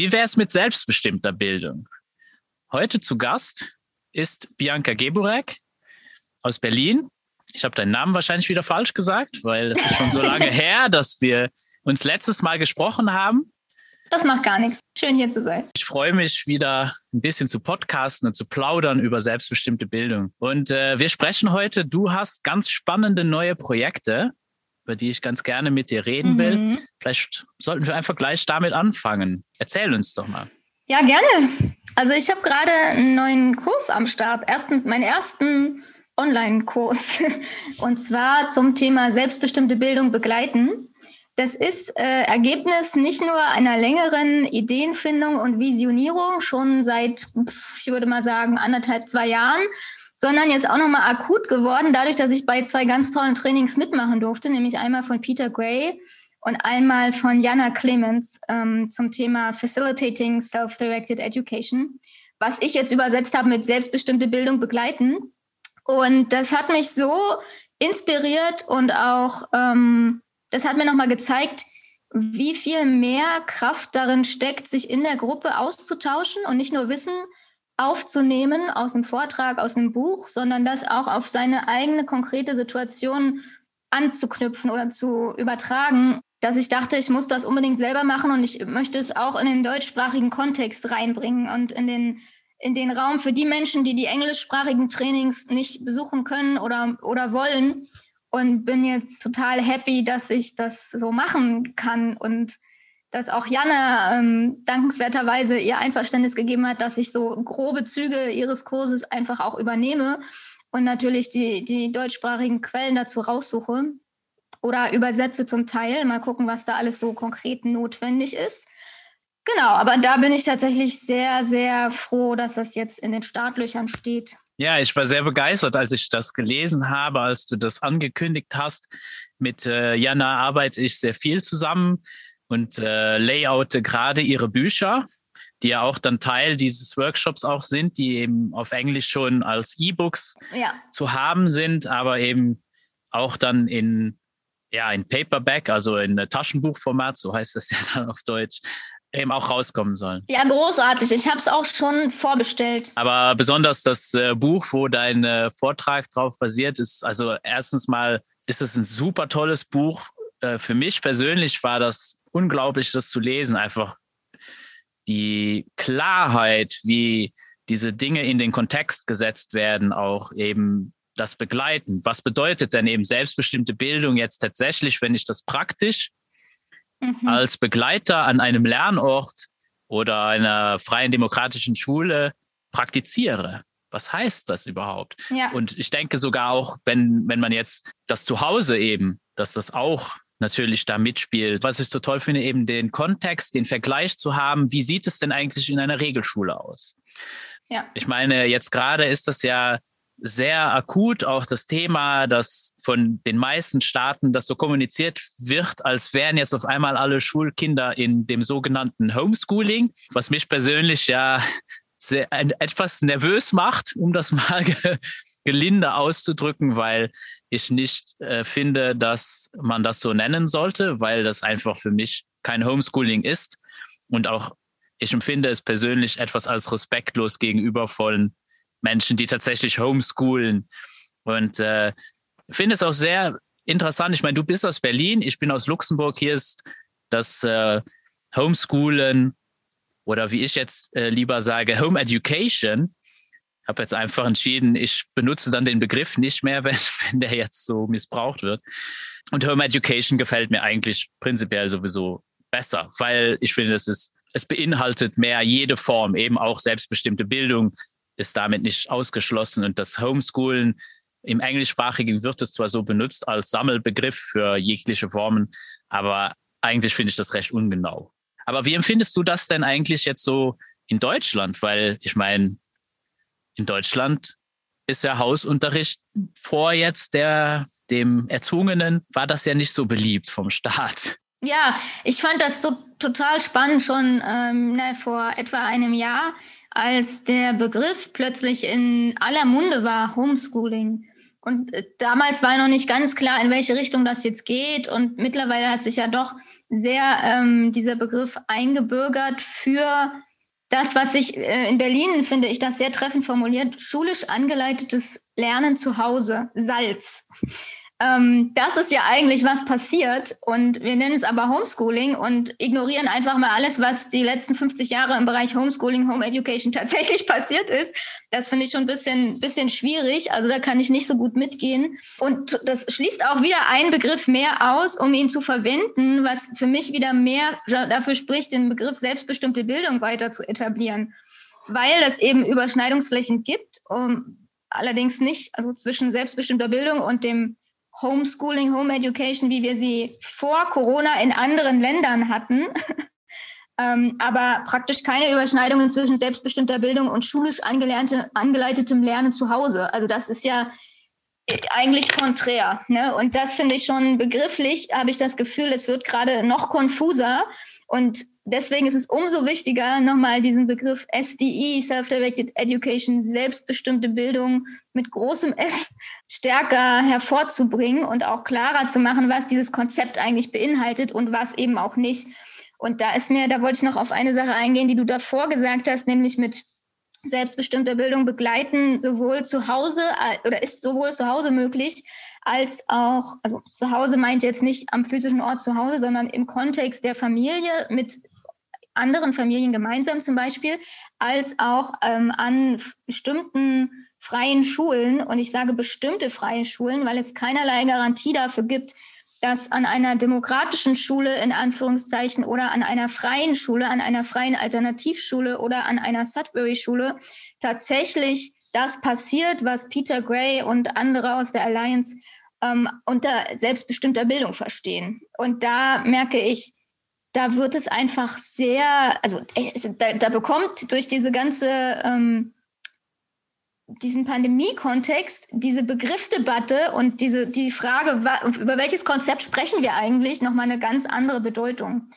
Wie wäre es mit selbstbestimmter Bildung? Heute zu Gast ist Bianca Geburek aus Berlin. Ich habe deinen Namen wahrscheinlich wieder falsch gesagt, weil es ist schon so lange her, dass wir uns letztes Mal gesprochen haben. Das macht gar nichts. Schön hier zu sein. Ich freue mich wieder ein bisschen zu podcasten und zu plaudern über selbstbestimmte Bildung. Und äh, wir sprechen heute, du hast ganz spannende neue Projekte, über die ich ganz gerne mit dir reden mhm. will. Vielleicht sollten wir einfach gleich damit anfangen. Erzähl uns doch mal. Ja, gerne. Also ich habe gerade einen neuen Kurs am Start. Erstens meinen ersten Online-Kurs. Und zwar zum Thema selbstbestimmte Bildung begleiten. Das ist äh, Ergebnis nicht nur einer längeren Ideenfindung und Visionierung, schon seit, ich würde mal sagen, anderthalb, zwei Jahren, sondern jetzt auch nochmal akut geworden, dadurch, dass ich bei zwei ganz tollen Trainings mitmachen durfte, nämlich einmal von Peter Gray und einmal von Jana Clemens ähm, zum Thema Facilitating Self-Directed Education, was ich jetzt übersetzt habe mit selbstbestimmte Bildung begleiten. Und das hat mich so inspiriert und auch ähm, das hat mir nochmal gezeigt, wie viel mehr Kraft darin steckt, sich in der Gruppe auszutauschen und nicht nur Wissen aufzunehmen aus dem Vortrag, aus dem Buch, sondern das auch auf seine eigene konkrete Situation anzuknüpfen oder zu übertragen, dass ich dachte, ich muss das unbedingt selber machen und ich möchte es auch in den deutschsprachigen Kontext reinbringen und in den, in den Raum für die Menschen, die die englischsprachigen Trainings nicht besuchen können oder, oder wollen. Und bin jetzt total happy, dass ich das so machen kann und dass auch Janne ähm, dankenswerterweise ihr Einverständnis gegeben hat, dass ich so grobe Züge ihres Kurses einfach auch übernehme und natürlich die, die deutschsprachigen Quellen dazu raussuche oder übersetze zum Teil. Mal gucken, was da alles so konkret notwendig ist. Genau, aber da bin ich tatsächlich sehr, sehr froh, dass das jetzt in den Startlöchern steht. Ja, ich war sehr begeistert, als ich das gelesen habe, als du das angekündigt hast. Mit äh, Jana arbeite ich sehr viel zusammen und äh, layoute gerade ihre Bücher, die ja auch dann Teil dieses Workshops auch sind, die eben auf Englisch schon als E-Books ja. zu haben sind, aber eben auch dann in ja, in Paperback, also in Taschenbuchformat, so heißt das ja dann auf Deutsch, eben auch rauskommen sollen. Ja, großartig. Ich habe es auch schon vorbestellt. Aber besonders das äh, Buch, wo dein äh, Vortrag drauf basiert, ist, also erstens mal ist es ein super tolles Buch. Äh, für mich persönlich war das unglaublich, das zu lesen. Einfach die Klarheit, wie diese Dinge in den Kontext gesetzt werden, auch eben das Begleiten. Was bedeutet denn eben selbstbestimmte Bildung jetzt tatsächlich, wenn ich das praktisch mhm. als Begleiter an einem Lernort oder einer freien demokratischen Schule praktiziere. Was heißt das überhaupt? Ja. Und ich denke sogar auch, wenn, wenn man jetzt das Zuhause eben, dass das auch natürlich da mitspielt. Was ich so toll finde, eben den Kontext, den Vergleich zu haben, wie sieht es denn eigentlich in einer Regelschule aus? Ja. Ich meine, jetzt gerade ist das ja sehr akut auch das Thema, dass von den meisten Staaten das so kommuniziert wird, als wären jetzt auf einmal alle Schulkinder in dem sogenannten Homeschooling, was mich persönlich ja sehr, ein, etwas nervös macht, um das mal ge, gelinde auszudrücken, weil ich nicht äh, finde, dass man das so nennen sollte, weil das einfach für mich kein Homeschooling ist und auch ich empfinde es persönlich etwas als respektlos gegenüber vollen Menschen, die tatsächlich homeschoolen. Und äh, finde es auch sehr interessant. Ich meine, du bist aus Berlin, ich bin aus Luxemburg. Hier ist das äh, Homeschoolen oder wie ich jetzt äh, lieber sage, Home Education. Ich habe jetzt einfach entschieden, ich benutze dann den Begriff nicht mehr, wenn, wenn der jetzt so missbraucht wird. Und Home Education gefällt mir eigentlich prinzipiell sowieso besser, weil ich finde, es ist, es beinhaltet mehr jede Form, eben auch selbstbestimmte Bildung, ist damit nicht ausgeschlossen. Und das Homeschoolen im Englischsprachigen wird es zwar so benutzt als Sammelbegriff für jegliche Formen, aber eigentlich finde ich das recht ungenau. Aber wie empfindest du das denn eigentlich jetzt so in Deutschland? Weil ich meine, in Deutschland ist ja Hausunterricht vor jetzt der, dem Erzwungenen, war das ja nicht so beliebt vom Staat. Ja, ich fand das so total spannend schon ähm, ne, vor etwa einem Jahr als der Begriff plötzlich in aller Munde war, Homeschooling. Und äh, damals war noch nicht ganz klar, in welche Richtung das jetzt geht. Und mittlerweile hat sich ja doch sehr ähm, dieser Begriff eingebürgert für das, was ich äh, in Berlin finde ich das sehr treffend formuliert, schulisch angeleitetes Lernen zu Hause, Salz. Ähm, das ist ja eigentlich, was passiert. Und wir nennen es aber Homeschooling und ignorieren einfach mal alles, was die letzten 50 Jahre im Bereich Homeschooling, Home Education tatsächlich passiert ist. Das finde ich schon ein bisschen, bisschen schwierig. Also da kann ich nicht so gut mitgehen. Und das schließt auch wieder einen Begriff mehr aus, um ihn zu verwenden, was für mich wieder mehr dafür spricht, den Begriff selbstbestimmte Bildung weiter zu etablieren. Weil es eben Überschneidungsflächen gibt, um, allerdings nicht, also zwischen selbstbestimmter Bildung und dem Homeschooling, Home Education, wie wir sie vor Corona in anderen Ländern hatten. ähm, aber praktisch keine Überschneidungen zwischen selbstbestimmter Bildung und schulisch angeleitetem Lernen zu Hause. Also das ist ja eigentlich konträr. Ne? Und das finde ich schon begrifflich, habe ich das Gefühl, es wird gerade noch konfuser. Und deswegen ist es umso wichtiger, nochmal diesen Begriff SDE, Self-Directed Education, selbstbestimmte Bildung mit großem S stärker hervorzubringen und auch klarer zu machen, was dieses Konzept eigentlich beinhaltet und was eben auch nicht. Und da ist mir, da wollte ich noch auf eine Sache eingehen, die du davor gesagt hast, nämlich mit selbstbestimmter Bildung begleiten, sowohl zu Hause oder ist sowohl zu Hause möglich, als auch, also zu Hause meint jetzt nicht am physischen Ort zu Hause, sondern im Kontext der Familie mit anderen Familien gemeinsam zum Beispiel, als auch ähm, an bestimmten freien Schulen. Und ich sage bestimmte freie Schulen, weil es keinerlei Garantie dafür gibt, dass an einer demokratischen Schule in Anführungszeichen oder an einer freien Schule, an einer freien Alternativschule oder an einer Sudbury-Schule tatsächlich das passiert, was Peter Gray und andere aus der Alliance ähm, unter selbstbestimmter Bildung verstehen. Und da merke ich, da wird es einfach sehr, also da, da bekommt durch diese ganze, ähm, diesen Pandemie-Kontext, diese Begriffsdebatte und diese, die Frage, über welches Konzept sprechen wir eigentlich, nochmal eine ganz andere Bedeutung.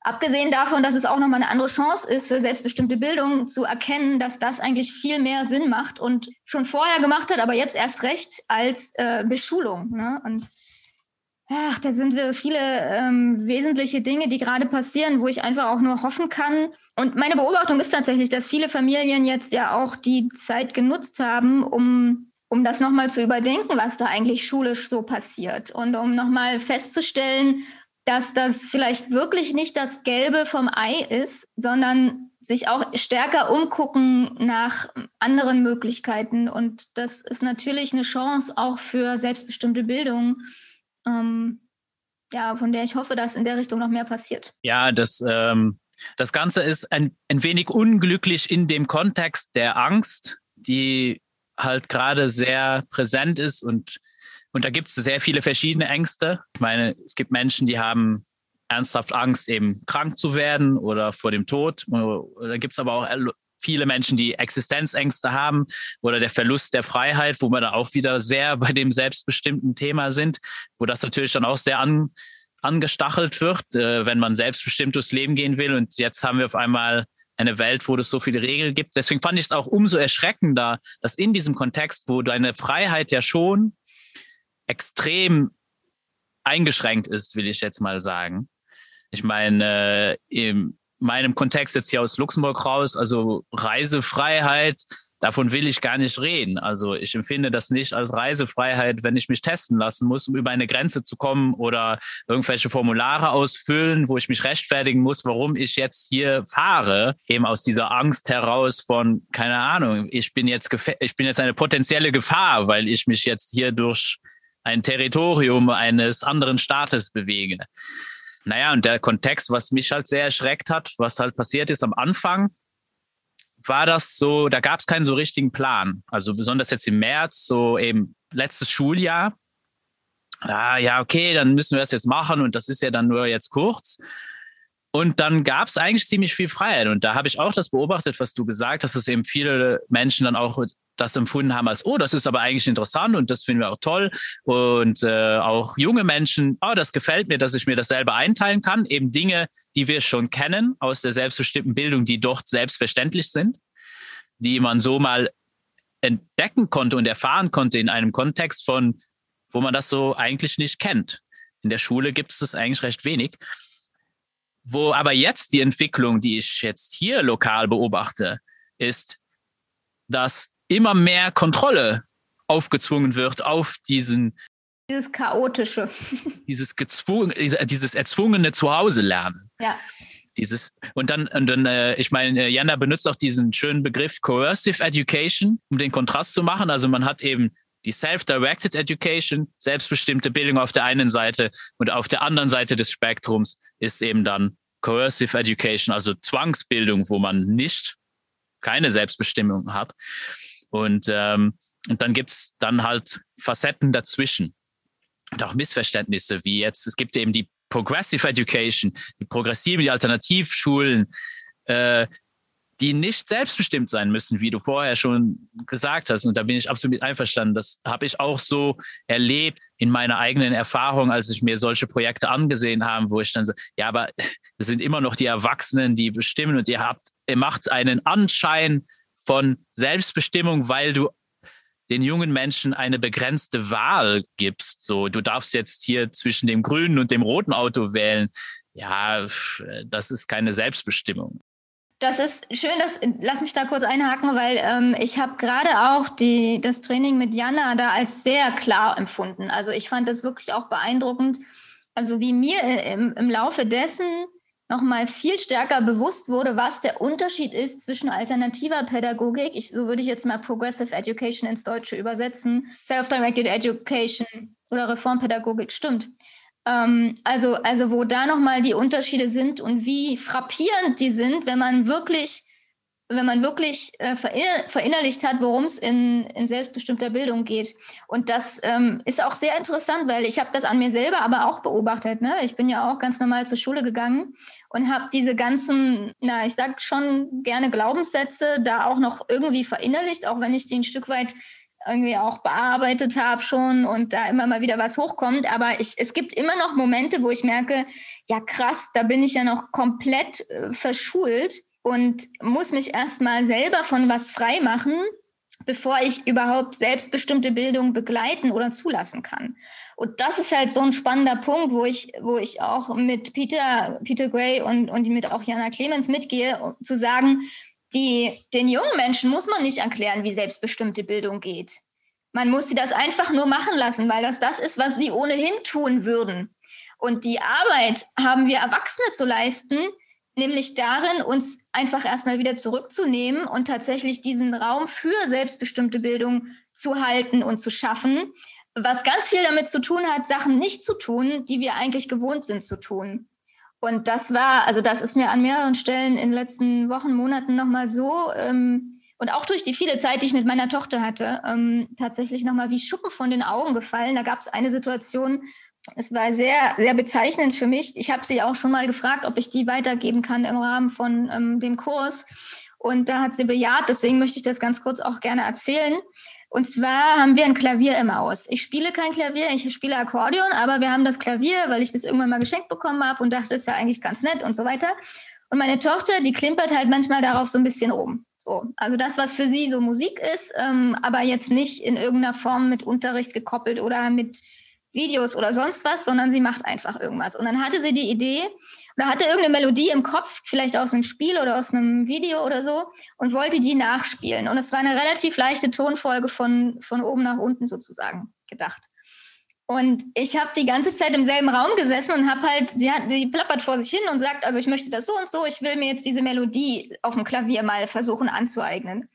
Abgesehen davon, dass es auch nochmal eine andere Chance ist, für selbstbestimmte Bildung zu erkennen, dass das eigentlich viel mehr Sinn macht und schon vorher gemacht hat, aber jetzt erst recht als äh, Beschulung. Ne? Und ach, da sind wir viele ähm, wesentliche Dinge, die gerade passieren, wo ich einfach auch nur hoffen kann. Und meine Beobachtung ist tatsächlich, dass viele Familien jetzt ja auch die Zeit genutzt haben, um, um das nochmal zu überdenken, was da eigentlich schulisch so passiert. Und um nochmal festzustellen, dass das vielleicht wirklich nicht das Gelbe vom Ei ist, sondern sich auch stärker umgucken nach anderen Möglichkeiten. Und das ist natürlich eine Chance auch für selbstbestimmte Bildung ähm, ja, von der ich hoffe, dass in der Richtung noch mehr passiert. Ja, das, ähm, das Ganze ist ein, ein wenig unglücklich in dem Kontext der Angst, die halt gerade sehr präsent ist und, und da gibt es sehr viele verschiedene Ängste. Ich meine, es gibt Menschen, die haben ernsthaft Angst, eben krank zu werden oder vor dem Tod. Da gibt es aber auch viele Menschen, die Existenzängste haben oder der Verlust der Freiheit, wo wir da auch wieder sehr bei dem selbstbestimmten Thema sind, wo das natürlich dann auch sehr an, angestachelt wird, äh, wenn man selbstbestimmt durchs Leben gehen will. Und jetzt haben wir auf einmal eine Welt, wo es so viele Regeln gibt. Deswegen fand ich es auch umso erschreckender, dass in diesem Kontext, wo deine Freiheit ja schon extrem eingeschränkt ist, will ich jetzt mal sagen. Ich meine, äh, meinem Kontext jetzt hier aus Luxemburg raus, also Reisefreiheit, davon will ich gar nicht reden. Also ich empfinde das nicht als Reisefreiheit, wenn ich mich testen lassen muss, um über eine Grenze zu kommen oder irgendwelche Formulare ausfüllen, wo ich mich rechtfertigen muss, warum ich jetzt hier fahre, eben aus dieser Angst heraus von, keine Ahnung, ich bin jetzt, ich bin jetzt eine potenzielle Gefahr, weil ich mich jetzt hier durch ein Territorium eines anderen Staates bewege. Naja, und der Kontext, was mich halt sehr erschreckt hat, was halt passiert ist am Anfang, war das so, da gab es keinen so richtigen Plan. Also besonders jetzt im März, so eben letztes Schuljahr. Ah, ja, okay, dann müssen wir das jetzt machen und das ist ja dann nur jetzt kurz. Und dann gab es eigentlich ziemlich viel Freiheit. Und da habe ich auch das beobachtet, was du gesagt hast, dass eben viele Menschen dann auch das empfunden haben als, oh, das ist aber eigentlich interessant und das finden wir auch toll. Und äh, auch junge Menschen, oh, das gefällt mir, dass ich mir das selber einteilen kann. Eben Dinge, die wir schon kennen aus der selbstbestimmten Bildung, die dort selbstverständlich sind, die man so mal entdecken konnte und erfahren konnte in einem Kontext von, wo man das so eigentlich nicht kennt. In der Schule gibt es das eigentlich recht wenig. wo aber jetzt die Entwicklung, die ich jetzt hier lokal beobachte, ist, dass immer mehr Kontrolle aufgezwungen wird auf diesen dieses chaotische. Dieses gezwungen, dieses erzwungene Zuhause lernen. Ja. Dieses, und dann, und dann äh, ich meine, äh, Jana benutzt auch diesen schönen Begriff Coercive Education, um den Kontrast zu machen. Also man hat eben die Self-Directed Education, selbstbestimmte Bildung auf der einen Seite und auf der anderen Seite des Spektrums ist eben dann Coercive Education, also Zwangsbildung, wo man nicht keine Selbstbestimmung hat. Und, ähm, und dann gibt es dann halt Facetten dazwischen und auch Missverständnisse, wie jetzt, es gibt eben die Progressive Education, die progressiven, die Alternativschulen, äh, die nicht selbstbestimmt sein müssen, wie du vorher schon gesagt hast. Und da bin ich absolut einverstanden. Das habe ich auch so erlebt in meiner eigenen Erfahrung, als ich mir solche Projekte angesehen habe, wo ich dann so, ja, aber es sind immer noch die Erwachsenen, die bestimmen und ihr habt, ihr macht einen Anschein von Selbstbestimmung, weil du den jungen Menschen eine begrenzte Wahl gibst. So, du darfst jetzt hier zwischen dem grünen und dem roten Auto wählen. Ja, das ist keine Selbstbestimmung. Das ist schön, dass, lass mich da kurz einhaken, weil ähm, ich habe gerade auch die, das Training mit Jana da als sehr klar empfunden. Also ich fand das wirklich auch beeindruckend. Also wie mir im, im Laufe dessen nochmal viel stärker bewusst wurde, was der Unterschied ist zwischen alternativer Pädagogik, ich, so würde ich jetzt mal Progressive Education ins Deutsche übersetzen, Self-Directed Education oder Reformpädagogik, stimmt. Ähm, also, also wo da nochmal die Unterschiede sind und wie frappierend die sind, wenn man wirklich wenn man wirklich äh, verinnerlicht hat, worum es in, in selbstbestimmter Bildung geht. Und das ähm, ist auch sehr interessant, weil ich habe das an mir selber aber auch beobachtet. Ne? Ich bin ja auch ganz normal zur Schule gegangen und habe diese ganzen, na, ich sag schon gerne Glaubenssätze da auch noch irgendwie verinnerlicht, auch wenn ich die ein Stück weit irgendwie auch bearbeitet habe schon und da immer mal wieder was hochkommt. Aber ich, es gibt immer noch Momente, wo ich merke, ja krass, da bin ich ja noch komplett äh, verschult und muss mich erstmal selber von was frei machen, bevor ich überhaupt selbstbestimmte Bildung begleiten oder zulassen kann. Und das ist halt so ein spannender Punkt, wo ich, wo ich auch mit Peter, Peter Gray und, und mit auch Jana Clemens mitgehe, um zu sagen, die, den jungen Menschen muss man nicht erklären, wie selbstbestimmte Bildung geht. Man muss sie das einfach nur machen lassen, weil das das ist, was sie ohnehin tun würden. Und die Arbeit haben wir Erwachsene zu leisten, nämlich darin, uns einfach erstmal wieder zurückzunehmen und tatsächlich diesen Raum für selbstbestimmte Bildung zu halten und zu schaffen, was ganz viel damit zu tun hat, Sachen nicht zu tun, die wir eigentlich gewohnt sind zu tun. Und das war, also das ist mir an mehreren Stellen in den letzten Wochen, Monaten nochmal so, ähm, und auch durch die viele Zeit, die ich mit meiner Tochter hatte, ähm, tatsächlich nochmal wie Schuppen von den Augen gefallen. Da gab es eine Situation, es war sehr, sehr bezeichnend für mich. Ich habe sie auch schon mal gefragt, ob ich die weitergeben kann im Rahmen von ähm, dem Kurs. Und da hat sie bejaht, deswegen möchte ich das ganz kurz auch gerne erzählen. Und zwar haben wir ein Klavier im Haus. Ich spiele kein Klavier, ich spiele Akkordeon, aber wir haben das Klavier, weil ich das irgendwann mal geschenkt bekommen habe und dachte, ist ja eigentlich ganz nett und so weiter. Und meine Tochter, die klimpert halt manchmal darauf so ein bisschen rum. So, also das, was für sie so Musik ist, ähm, aber jetzt nicht in irgendeiner Form mit Unterricht gekoppelt oder mit Videos oder sonst was, sondern sie macht einfach irgendwas. Und dann hatte sie die Idee oder hatte irgendeine Melodie im Kopf, vielleicht aus einem Spiel oder aus einem Video oder so, und wollte die nachspielen. Und es war eine relativ leichte Tonfolge von, von oben nach unten sozusagen gedacht. Und ich habe die ganze Zeit im selben Raum gesessen und habe halt, sie hat, sie plappert vor sich hin und sagt, also ich möchte das so und so, ich will mir jetzt diese Melodie auf dem Klavier mal versuchen anzueignen.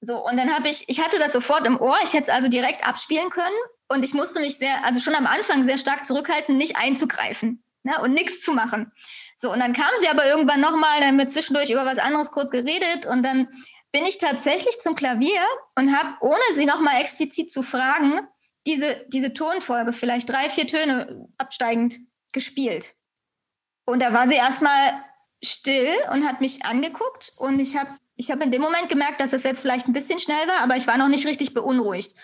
So, und dann habe ich, ich hatte das sofort im Ohr, ich hätte es also direkt abspielen können und ich musste mich sehr, also schon am Anfang sehr stark zurückhalten, nicht einzugreifen ne, und nichts zu machen. So, und dann kam sie aber irgendwann nochmal, dann haben wir zwischendurch über was anderes kurz geredet und dann bin ich tatsächlich zum Klavier und habe, ohne sie nochmal explizit zu fragen, diese, diese Tonfolge, vielleicht drei, vier Töne absteigend gespielt. Und da war sie erstmal still und hat mich angeguckt und ich habe ich hab in dem Moment gemerkt, dass es jetzt vielleicht ein bisschen schnell war, aber ich war noch nicht richtig beunruhigt.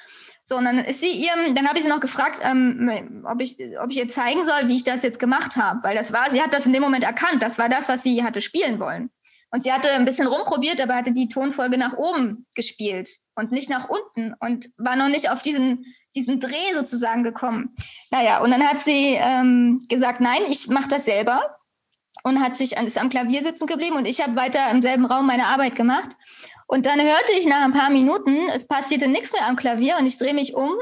So, und dann ist sie ihrem, dann habe ich sie noch gefragt, ähm, ob, ich, ob ich ihr zeigen soll, wie ich das jetzt gemacht habe. Weil das war, sie hat das in dem Moment erkannt. Das war das, was sie hatte spielen wollen. Und sie hatte ein bisschen rumprobiert, aber hatte die Tonfolge nach oben gespielt und nicht nach unten und war noch nicht auf diesen, diesen Dreh sozusagen gekommen. Naja, und dann hat sie ähm, gesagt, nein, ich mache das selber. und hat sich ist am Klavier sitzen geblieben und ich habe weiter im selben Raum meine Arbeit gemacht. Und dann hörte ich nach ein paar Minuten, es passierte nichts mehr am Klavier und ich drehe mich um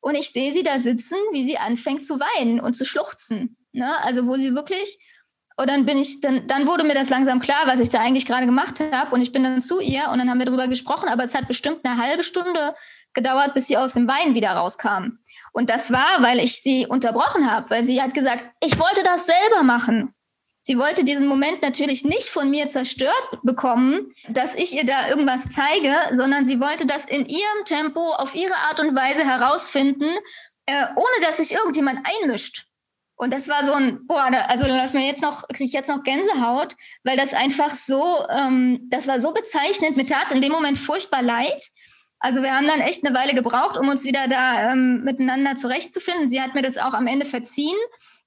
und ich sehe sie da sitzen, wie sie anfängt zu weinen und zu schluchzen. Ne? Also wo sie wirklich, und dann bin ich, dann, dann wurde mir das langsam klar, was ich da eigentlich gerade gemacht habe. Und ich bin dann zu ihr und dann haben wir darüber gesprochen, aber es hat bestimmt eine halbe Stunde gedauert, bis sie aus dem Wein wieder rauskam. Und das war, weil ich sie unterbrochen habe, weil sie hat gesagt, ich wollte das selber machen. Sie wollte diesen Moment natürlich nicht von mir zerstört bekommen, dass ich ihr da irgendwas zeige, sondern sie wollte das in ihrem Tempo, auf ihre Art und Weise herausfinden, äh, ohne dass sich irgendjemand einmischt. Und das war so ein, boah, da, also läuft mir jetzt noch, kriege ich jetzt noch Gänsehaut, weil das einfach so, ähm, das war so bezeichnend. Mir tat in dem Moment furchtbar leid. Also wir haben dann echt eine Weile gebraucht, um uns wieder da ähm, miteinander zurechtzufinden. Sie hat mir das auch am Ende verziehen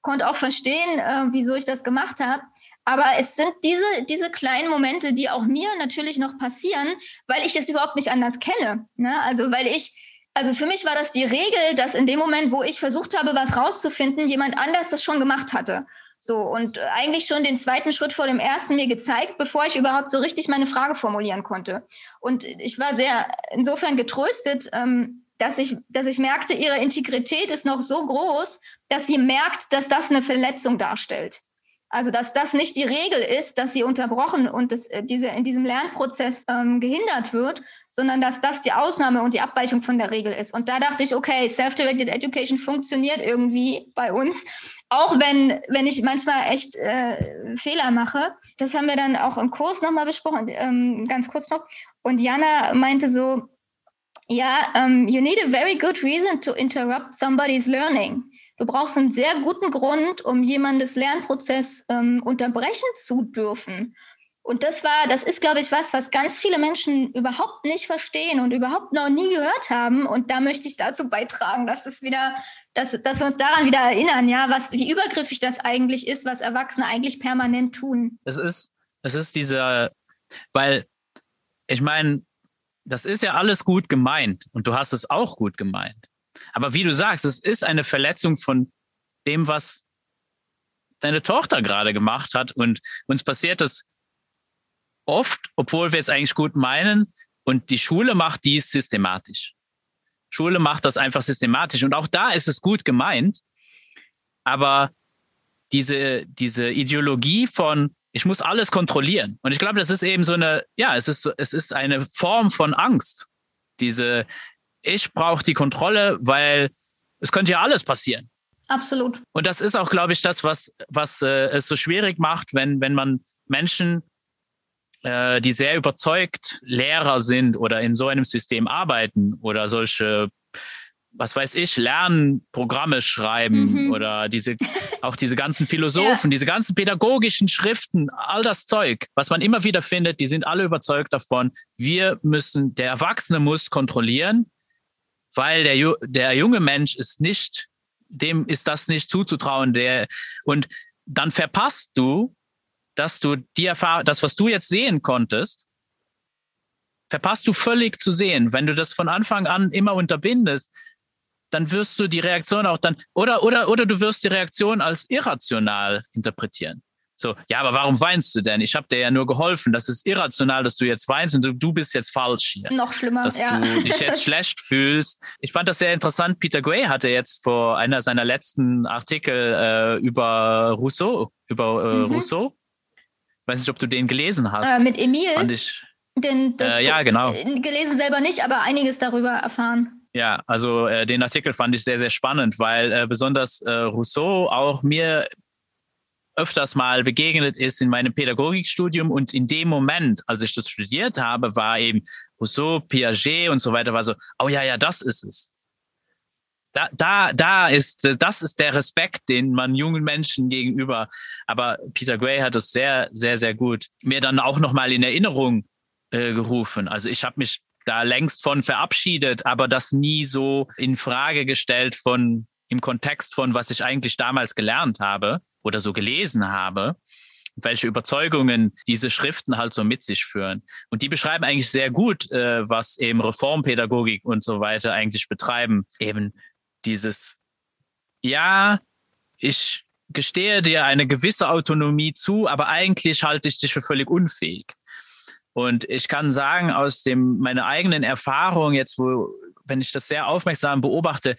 konnte auch verstehen, äh, wieso ich das gemacht habe. Aber es sind diese, diese kleinen Momente, die auch mir natürlich noch passieren, weil ich das überhaupt nicht anders kenne. Ne? Also weil ich, also für mich war das die Regel, dass in dem Moment, wo ich versucht habe, was rauszufinden, jemand anders das schon gemacht hatte. So, und eigentlich schon den zweiten Schritt vor dem ersten mir gezeigt, bevor ich überhaupt so richtig meine Frage formulieren konnte. Und ich war sehr insofern getröstet, ähm, dass ich, dass ich merkte, ihre Integrität ist noch so groß, dass sie merkt, dass das eine Verletzung darstellt. Also dass das nicht die Regel ist, dass sie unterbrochen und das, äh, diese, in diesem Lernprozess ähm, gehindert wird, sondern dass das die Ausnahme und die Abweichung von der Regel ist. Und da dachte ich, okay, Self-Directed Education funktioniert irgendwie bei uns, auch wenn, wenn ich manchmal echt äh, Fehler mache. Das haben wir dann auch im Kurs nochmal besprochen, ähm, ganz kurz noch. Und Jana meinte so, ja, um, you need a very good reason to interrupt somebody's learning. Du brauchst einen sehr guten Grund, um jemandes Lernprozess ähm, unterbrechen zu dürfen. Und das war, das ist, glaube ich, was, was ganz viele Menschen überhaupt nicht verstehen und überhaupt noch nie gehört haben. Und da möchte ich dazu beitragen, dass es wieder, dass, dass wir uns daran wieder erinnern, ja, was, wie übergriffig das eigentlich ist, was Erwachsene eigentlich permanent tun. Es ist, es ist dieser, weil ich meine, das ist ja alles gut gemeint und du hast es auch gut gemeint. Aber wie du sagst, es ist eine Verletzung von dem, was deine Tochter gerade gemacht hat. Und uns passiert das oft, obwohl wir es eigentlich gut meinen. Und die Schule macht dies systematisch. Schule macht das einfach systematisch. Und auch da ist es gut gemeint. Aber diese, diese Ideologie von, ich muss alles kontrollieren. Und ich glaube, das ist eben so eine, ja, es ist, es ist eine Form von Angst. Diese, ich brauche die Kontrolle, weil es könnte ja alles passieren. Absolut. Und das ist auch, glaube ich, das, was, was äh, es so schwierig macht, wenn, wenn man Menschen, äh, die sehr überzeugt Lehrer sind oder in so einem System arbeiten oder solche was weiß ich, Lernprogramme schreiben mhm. oder diese, auch diese ganzen Philosophen, ja. diese ganzen pädagogischen Schriften, all das Zeug, was man immer wieder findet, die sind alle überzeugt davon, wir müssen, der Erwachsene muss kontrollieren, weil der, der junge Mensch ist nicht, dem ist das nicht zuzutrauen, der, und dann verpasst du, dass du die Erfahrung, das, was du jetzt sehen konntest, verpasst du völlig zu sehen. Wenn du das von Anfang an immer unterbindest, dann wirst du die Reaktion auch dann, oder, oder, oder du wirst die Reaktion als irrational interpretieren. So, ja, aber warum weinst du denn? Ich habe dir ja nur geholfen. Das ist irrational, dass du jetzt weinst und du, du bist jetzt falsch hier. Noch schlimmer, dass ja. du dich jetzt schlecht fühlst. Ich fand das sehr interessant. Peter Gray hatte jetzt vor einer seiner letzten Artikel äh, über Rousseau, über äh, mhm. Rousseau. Weiß nicht, ob du den gelesen hast. Äh, mit Emil. Fand ich. Den, äh, ja, genau. Gelesen selber nicht, aber einiges darüber erfahren. Ja, also äh, den Artikel fand ich sehr, sehr spannend, weil äh, besonders äh, Rousseau auch mir öfters mal begegnet ist in meinem Pädagogikstudium und in dem Moment, als ich das studiert habe, war eben Rousseau, Piaget und so weiter, war so, oh ja, ja, das ist es. Da, da, da ist, das ist der Respekt, den man jungen Menschen gegenüber, aber Peter Gray hat es sehr, sehr, sehr gut mir dann auch nochmal in Erinnerung äh, gerufen. Also ich habe mich da längst von verabschiedet, aber das nie so in Frage gestellt von im Kontext von, was ich eigentlich damals gelernt habe oder so gelesen habe, welche Überzeugungen diese Schriften halt so mit sich führen. Und die beschreiben eigentlich sehr gut, äh, was eben Reformpädagogik und so weiter eigentlich betreiben. Eben dieses, ja, ich gestehe dir eine gewisse Autonomie zu, aber eigentlich halte ich dich für völlig unfähig. Und ich kann sagen, aus dem, meiner eigenen Erfahrung jetzt, wo, wenn ich das sehr aufmerksam beobachte,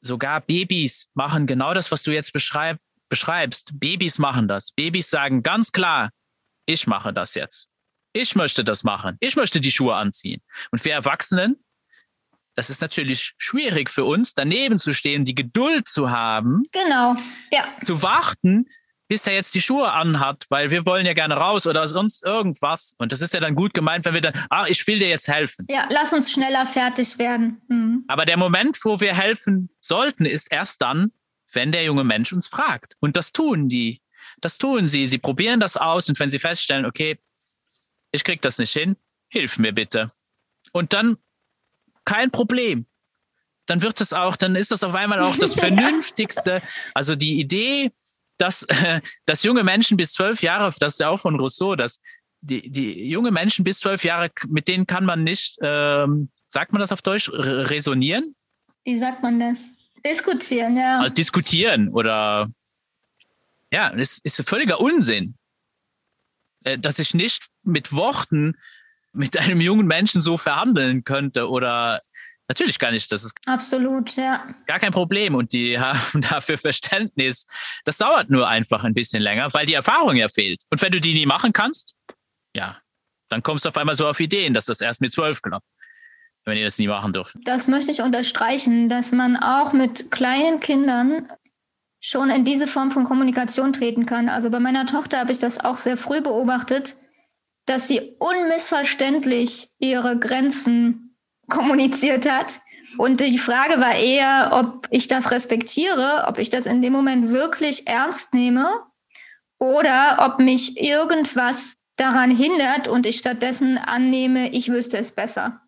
sogar Babys machen genau das, was du jetzt beschreib, beschreibst. Babys machen das. Babys sagen ganz klar, ich mache das jetzt. Ich möchte das machen. Ich möchte die Schuhe anziehen. Und für Erwachsenen, das ist natürlich schwierig für uns, daneben zu stehen, die Geduld zu haben. Genau, ja. Zu warten, bis er jetzt die Schuhe anhat, weil wir wollen ja gerne raus oder sonst irgendwas. Und das ist ja dann gut gemeint, wenn wir dann, ah, ich will dir jetzt helfen. Ja, lass uns schneller fertig werden. Mhm. Aber der Moment, wo wir helfen sollten, ist erst dann, wenn der junge Mensch uns fragt. Und das tun die. Das tun sie. Sie probieren das aus und wenn sie feststellen, okay, ich krieg das nicht hin, hilf mir bitte. Und dann kein Problem. Dann wird es auch, dann ist das auf einmal auch das Vernünftigste. Also die Idee, dass, äh, dass junge Menschen bis zwölf Jahre, das ist ja auch von Rousseau, dass die, die junge Menschen bis zwölf Jahre, mit denen kann man nicht, ähm, sagt man das auf Deutsch, resonieren? Wie sagt man das? Diskutieren, ja. Also diskutieren oder ja, das ist völliger Unsinn, äh, dass ich nicht mit Worten mit einem jungen Menschen so verhandeln könnte oder Natürlich kann ich, das ist absolut, ja. Gar kein Problem und die haben dafür Verständnis. Das dauert nur einfach ein bisschen länger, weil die Erfahrung ja fehlt. Und wenn du die nie machen kannst, ja, dann kommst du auf einmal so auf Ideen, dass das erst mit zwölf klappt, wenn ihr das nie machen dürft. Das möchte ich unterstreichen, dass man auch mit kleinen Kindern schon in diese Form von Kommunikation treten kann. Also bei meiner Tochter habe ich das auch sehr früh beobachtet, dass sie unmissverständlich ihre Grenzen kommuniziert hat. Und die Frage war eher, ob ich das respektiere, ob ich das in dem Moment wirklich ernst nehme oder ob mich irgendwas daran hindert und ich stattdessen annehme, ich wüsste es besser.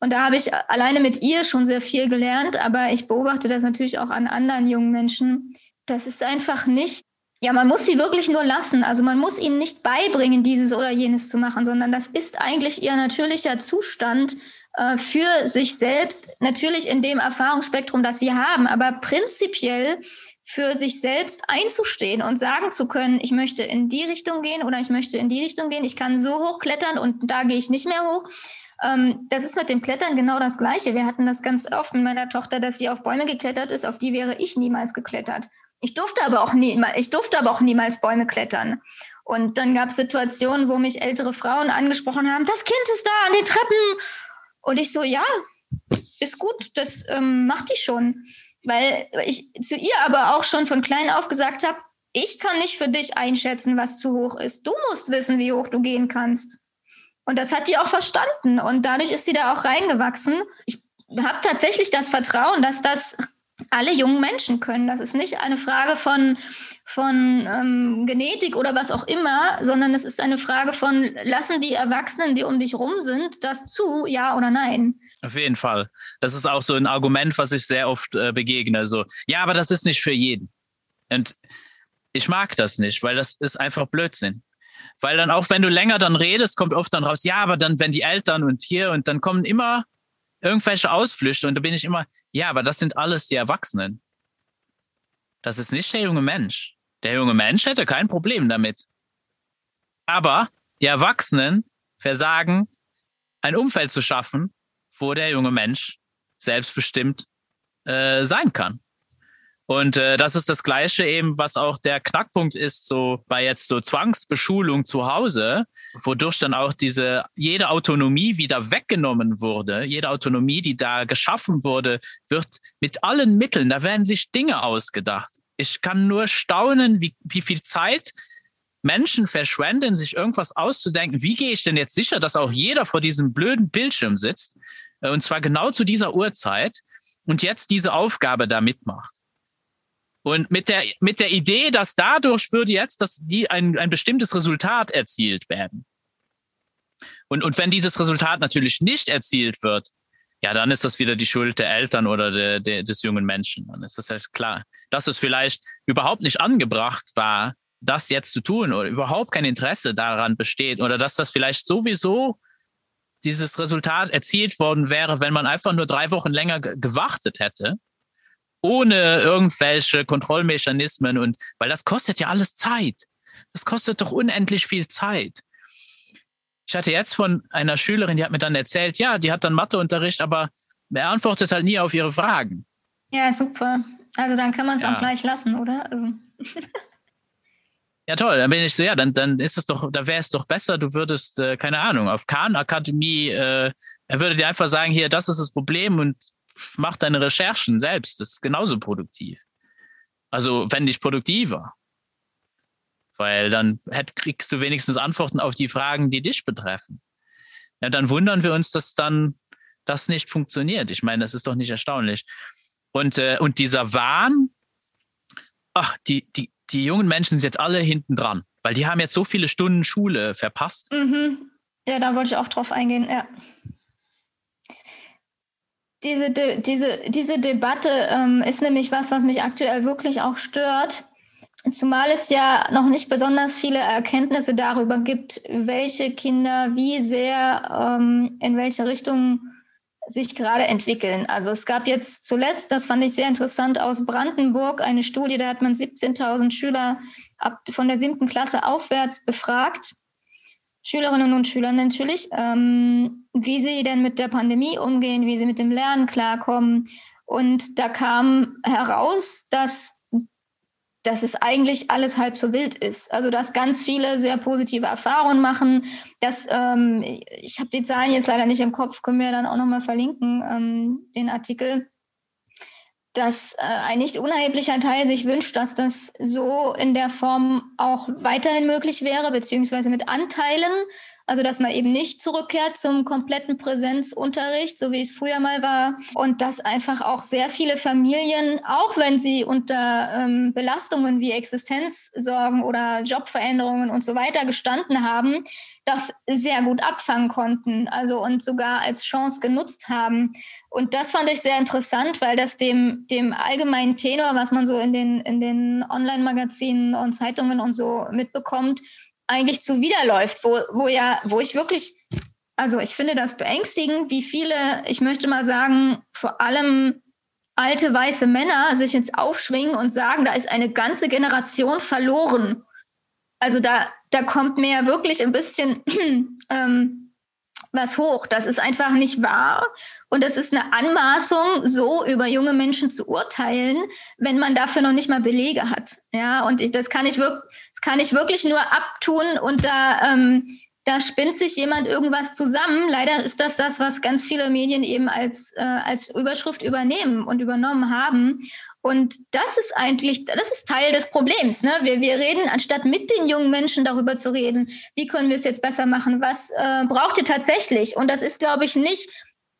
Und da habe ich alleine mit ihr schon sehr viel gelernt, aber ich beobachte das natürlich auch an anderen jungen Menschen. Das ist einfach nicht, ja, man muss sie wirklich nur lassen. Also man muss ihnen nicht beibringen, dieses oder jenes zu machen, sondern das ist eigentlich ihr natürlicher Zustand, äh, für sich selbst, natürlich in dem Erfahrungsspektrum, das sie haben, aber prinzipiell für sich selbst einzustehen und sagen zu können, ich möchte in die Richtung gehen oder ich möchte in die Richtung gehen, ich kann so hoch klettern und da gehe ich nicht mehr hoch. Ähm, das ist mit dem Klettern genau das Gleiche. Wir hatten das ganz oft mit meiner Tochter, dass sie auf Bäume geklettert ist, auf die wäre ich niemals geklettert. Ich durfte aber auch nie, ich durfte aber auch niemals Bäume klettern. Und dann gab es Situationen, wo mich ältere Frauen angesprochen haben, das Kind ist da an den Treppen und ich so, ja, ist gut, das ähm, macht die schon. Weil ich zu ihr aber auch schon von klein auf gesagt habe, ich kann nicht für dich einschätzen, was zu hoch ist. Du musst wissen, wie hoch du gehen kannst. Und das hat die auch verstanden. Und dadurch ist sie da auch reingewachsen. Ich habe tatsächlich das Vertrauen, dass das alle jungen Menschen können. Das ist nicht eine Frage von, von ähm, Genetik oder was auch immer, sondern es ist eine Frage von, lassen die Erwachsenen, die um dich rum sind, das zu, ja oder nein? Auf jeden Fall. Das ist auch so ein Argument, was ich sehr oft äh, begegne. So, ja, aber das ist nicht für jeden. Und ich mag das nicht, weil das ist einfach Blödsinn. Weil dann auch, wenn du länger dann redest, kommt oft dann raus, ja, aber dann, wenn die Eltern und hier und dann kommen immer irgendwelche Ausflüchte und da bin ich immer, ja, aber das sind alles die Erwachsenen. Das ist nicht der junge Mensch. Der junge Mensch hätte kein Problem damit. Aber die Erwachsenen versagen, ein Umfeld zu schaffen, wo der junge Mensch selbstbestimmt äh, sein kann. Und äh, das ist das Gleiche eben, was auch der Knackpunkt ist, so bei jetzt so Zwangsbeschulung zu Hause, wodurch dann auch diese jede Autonomie wieder weggenommen wurde. Jede Autonomie, die da geschaffen wurde, wird mit allen Mitteln, da werden sich Dinge ausgedacht ich kann nur staunen, wie, wie viel Zeit Menschen verschwenden, sich irgendwas auszudenken. Wie gehe ich denn jetzt sicher, dass auch jeder vor diesem blöden Bildschirm sitzt? Äh, und zwar genau zu dieser Uhrzeit und jetzt diese Aufgabe da mitmacht. Und mit der, mit der Idee, dass dadurch würde jetzt dass die ein, ein bestimmtes Resultat erzielt werden. Und, und wenn dieses Resultat natürlich nicht erzielt wird, ja, dann ist das wieder die Schuld der Eltern oder de, de, des jungen Menschen. Dann ist das halt klar. Dass es vielleicht überhaupt nicht angebracht war, das jetzt zu tun oder überhaupt kein Interesse daran besteht oder dass das vielleicht sowieso dieses Resultat erzielt worden wäre, wenn man einfach nur drei Wochen länger gewartet hätte, ohne irgendwelche Kontrollmechanismen und weil das kostet ja alles Zeit. Das kostet doch unendlich viel Zeit. Ich hatte jetzt von einer Schülerin, die hat mir dann erzählt, ja, die hat dann Matheunterricht, aber er antwortet halt nie auf ihre Fragen. Ja, super. Also dann kann man es ja. auch gleich lassen, oder? Also. ja, toll. Dann bin ich so, ja, dann, dann ist es doch, da wäre es doch besser, du würdest, äh, keine Ahnung, auf Khan Akademie, äh, er würde dir einfach sagen, hier, das ist das Problem und mach deine Recherchen selbst. Das ist genauso produktiv. Also, wenn nicht produktiver. Weil dann kriegst du wenigstens Antworten auf die Fragen, die dich betreffen. Ja, dann wundern wir uns, dass dann das nicht funktioniert. Ich meine, das ist doch nicht erstaunlich. Und, äh, und dieser Wahn, ach, die, die, die jungen Menschen sind jetzt alle hinten dran, weil die haben jetzt so viele Stunden Schule verpasst. Mhm. Ja, da wollte ich auch drauf eingehen, ja diese, De diese, diese Debatte ähm, ist nämlich was, was mich aktuell wirklich auch stört. Zumal es ja noch nicht besonders viele Erkenntnisse darüber gibt, welche Kinder wie sehr ähm, in welche Richtung sich gerade entwickeln. Also es gab jetzt zuletzt, das fand ich sehr interessant, aus Brandenburg eine Studie, da hat man 17.000 Schüler ab von der siebten Klasse aufwärts befragt Schülerinnen und Schülern natürlich, ähm, wie sie denn mit der Pandemie umgehen, wie sie mit dem Lernen klarkommen. Und da kam heraus, dass, dass es eigentlich alles halb so wild ist. Also dass ganz viele sehr positive Erfahrungen machen. Dass, ähm, ich habe die Zahlen jetzt leider nicht im Kopf, können wir dann auch nochmal verlinken, ähm, den Artikel dass äh, ein nicht unerheblicher Teil sich wünscht, dass das so in der Form auch weiterhin möglich wäre, beziehungsweise mit Anteilen. Also dass man eben nicht zurückkehrt zum kompletten Präsenzunterricht, so wie es früher mal war. Und dass einfach auch sehr viele Familien, auch wenn sie unter ähm, Belastungen wie Existenzsorgen oder Jobveränderungen und so weiter gestanden haben, das sehr gut abfangen konnten, also und sogar als Chance genutzt haben. Und das fand ich sehr interessant, weil das dem, dem allgemeinen Tenor, was man so in den, in den Online-Magazinen und Zeitungen und so mitbekommt, eigentlich zuwiderläuft, wo, wo ja, wo ich wirklich, also ich finde das beängstigend, wie viele, ich möchte mal sagen, vor allem alte weiße Männer sich jetzt aufschwingen und sagen, da ist eine ganze Generation verloren. Also da, da kommt mir ja wirklich ein bisschen ähm, was hoch. Das ist einfach nicht wahr. Und es ist eine Anmaßung, so über junge Menschen zu urteilen, wenn man dafür noch nicht mal Belege hat. Ja, und ich, das kann ich wirklich, das kann ich wirklich nur abtun und da, ähm, da spinnt sich jemand irgendwas zusammen. Leider ist das das, was ganz viele Medien eben als, äh, als Überschrift übernehmen und übernommen haben. Und das ist eigentlich, das ist Teil des Problems. Ne? Wir, wir reden, anstatt mit den jungen Menschen darüber zu reden, wie können wir es jetzt besser machen, was äh, braucht ihr tatsächlich? Und das ist, glaube ich, nicht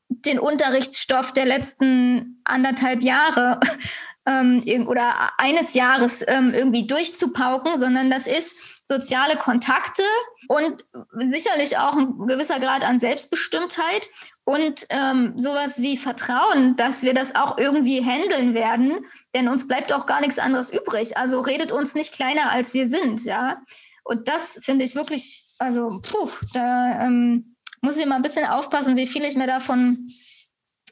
den Unterrichtsstoff der letzten anderthalb Jahre ähm, oder eines Jahres ähm, irgendwie durchzupauken, sondern das ist soziale Kontakte und sicherlich auch ein gewisser Grad an Selbstbestimmtheit und ähm, sowas wie Vertrauen, dass wir das auch irgendwie handeln werden, denn uns bleibt auch gar nichts anderes übrig. Also redet uns nicht kleiner, als wir sind, ja. Und das finde ich wirklich, also, puh, da ähm, muss ich mal ein bisschen aufpassen, wie viel ich mir davon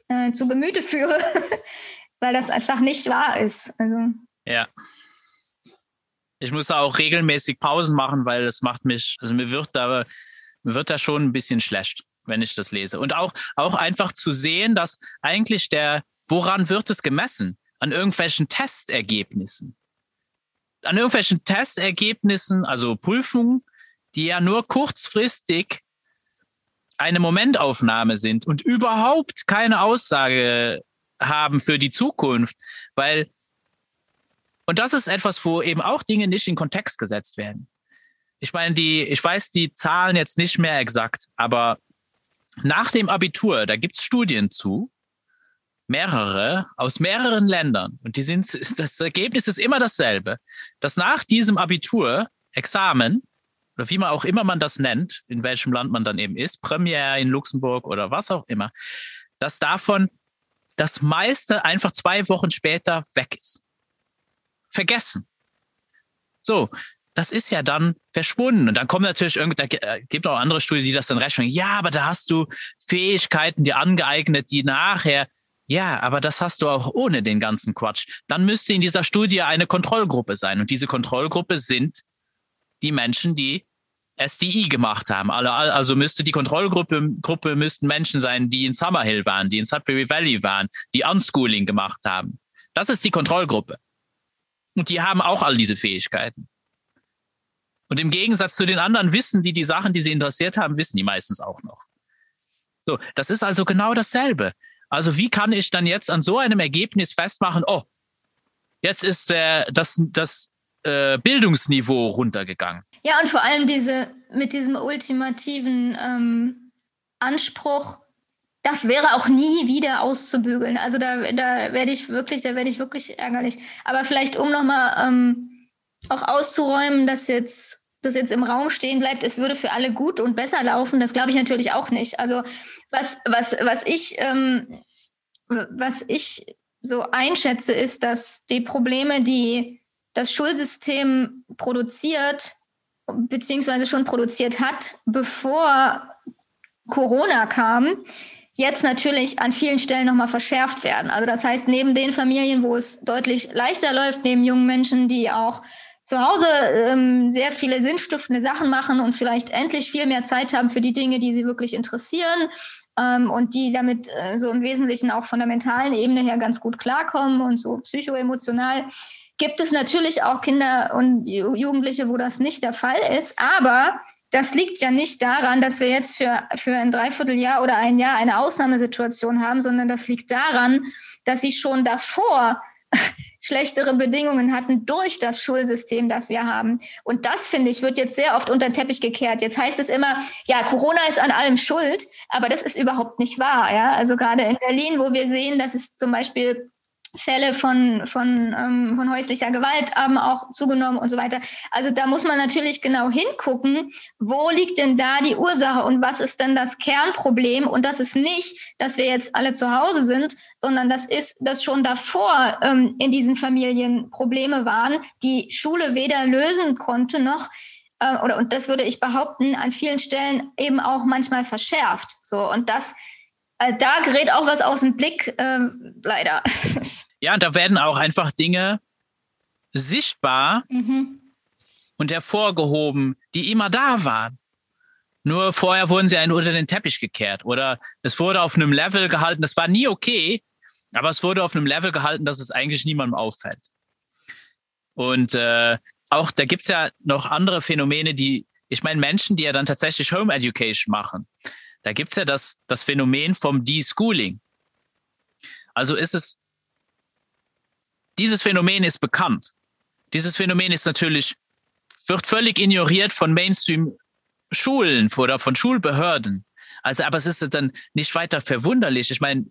äh, zu Gemüte führe, weil das einfach nicht wahr ist. Also. Ja. Ich muss auch regelmäßig Pausen machen, weil das macht mich, also mir wird da, mir wird da schon ein bisschen schlecht wenn ich das lese. Und auch, auch einfach zu sehen, dass eigentlich der, woran wird es gemessen? An irgendwelchen Testergebnissen. An irgendwelchen Testergebnissen, also Prüfungen, die ja nur kurzfristig eine Momentaufnahme sind und überhaupt keine Aussage haben für die Zukunft, weil und das ist etwas, wo eben auch Dinge nicht in Kontext gesetzt werden. Ich meine, die, ich weiß die Zahlen jetzt nicht mehr exakt, aber nach dem Abitur, da gibt es Studien zu, mehrere aus mehreren Ländern. Und die sind, das Ergebnis ist immer dasselbe, dass nach diesem Abitur, Examen, oder wie man auch immer man das nennt, in welchem Land man dann eben ist, Premiere in Luxemburg oder was auch immer, dass davon das meiste einfach zwei Wochen später weg ist. Vergessen. So, das ist ja dann verschwunden. Und dann kommen natürlich irgendwie, da gibt auch andere Studien, die das dann rechnen. Ja, aber da hast du Fähigkeiten dir angeeignet, die nachher Ja, aber das hast du auch ohne den ganzen Quatsch. Dann müsste in dieser Studie eine Kontrollgruppe sein. Und diese Kontrollgruppe sind die Menschen, die SDI gemacht haben. Also müsste die Kontrollgruppe Gruppe müssten Menschen sein, die in Summerhill waren, die in Sudbury Valley waren, die Unschooling gemacht haben. Das ist die Kontrollgruppe. Und die haben auch all diese Fähigkeiten. Und im Gegensatz zu den anderen wissen die die Sachen, die sie interessiert haben, wissen die meistens auch noch. So, das ist also genau dasselbe. Also wie kann ich dann jetzt an so einem Ergebnis festmachen, oh, jetzt ist der, das, das äh, Bildungsniveau runtergegangen. Ja, und vor allem diese mit diesem ultimativen ähm, Anspruch, das wäre auch nie wieder auszubügeln. Also da, da werde ich wirklich, da werde ich wirklich ärgerlich. Aber vielleicht, um nochmal ähm, auch auszuräumen, dass jetzt das jetzt im Raum stehen bleibt, es würde für alle gut und besser laufen, das glaube ich natürlich auch nicht. Also was, was, was ich, ähm, was ich so einschätze, ist, dass die Probleme, die das Schulsystem produziert, beziehungsweise schon produziert hat, bevor Corona kam, jetzt natürlich an vielen Stellen nochmal verschärft werden. Also das heißt, neben den Familien, wo es deutlich leichter läuft, neben jungen Menschen, die auch zu Hause ähm, sehr viele sinnstiftende Sachen machen und vielleicht endlich viel mehr Zeit haben für die Dinge, die sie wirklich interessieren ähm, und die damit äh, so im Wesentlichen auch von der mentalen Ebene her ganz gut klarkommen und so psychoemotional gibt es natürlich auch Kinder und Jugendliche, wo das nicht der Fall ist. Aber das liegt ja nicht daran, dass wir jetzt für, für ein Dreivierteljahr oder ein Jahr eine Ausnahmesituation haben, sondern das liegt daran, dass sie schon davor schlechtere Bedingungen hatten durch das Schulsystem, das wir haben. Und das, finde ich, wird jetzt sehr oft unter den Teppich gekehrt. Jetzt heißt es immer, ja, Corona ist an allem schuld, aber das ist überhaupt nicht wahr. Ja? Also gerade in Berlin, wo wir sehen, dass es zum Beispiel Fälle von, von, ähm, von häuslicher Gewalt haben auch zugenommen und so weiter. Also da muss man natürlich genau hingucken, wo liegt denn da die Ursache und was ist denn das Kernproblem? Und das ist nicht, dass wir jetzt alle zu Hause sind, sondern das ist, dass schon davor ähm, in diesen Familien Probleme waren, die Schule weder lösen konnte noch äh, oder und das würde ich behaupten, an vielen Stellen eben auch manchmal verschärft. So und das äh, da gerät auch was aus dem Blick, äh, leider. Ja, und da werden auch einfach Dinge sichtbar mhm. und hervorgehoben, die immer da waren. Nur vorher wurden sie einen unter den Teppich gekehrt oder es wurde auf einem Level gehalten, das war nie okay, aber es wurde auf einem Level gehalten, dass es eigentlich niemandem auffällt. Und äh, auch da gibt es ja noch andere Phänomene, die, ich meine, Menschen, die ja dann tatsächlich Home Education machen, da gibt es ja das, das Phänomen vom De-Schooling. Also ist es dieses Phänomen ist bekannt. Dieses Phänomen ist natürlich, wird völlig ignoriert von Mainstream-Schulen oder von Schulbehörden. Also, aber es ist dann nicht weiter verwunderlich. Ich meine,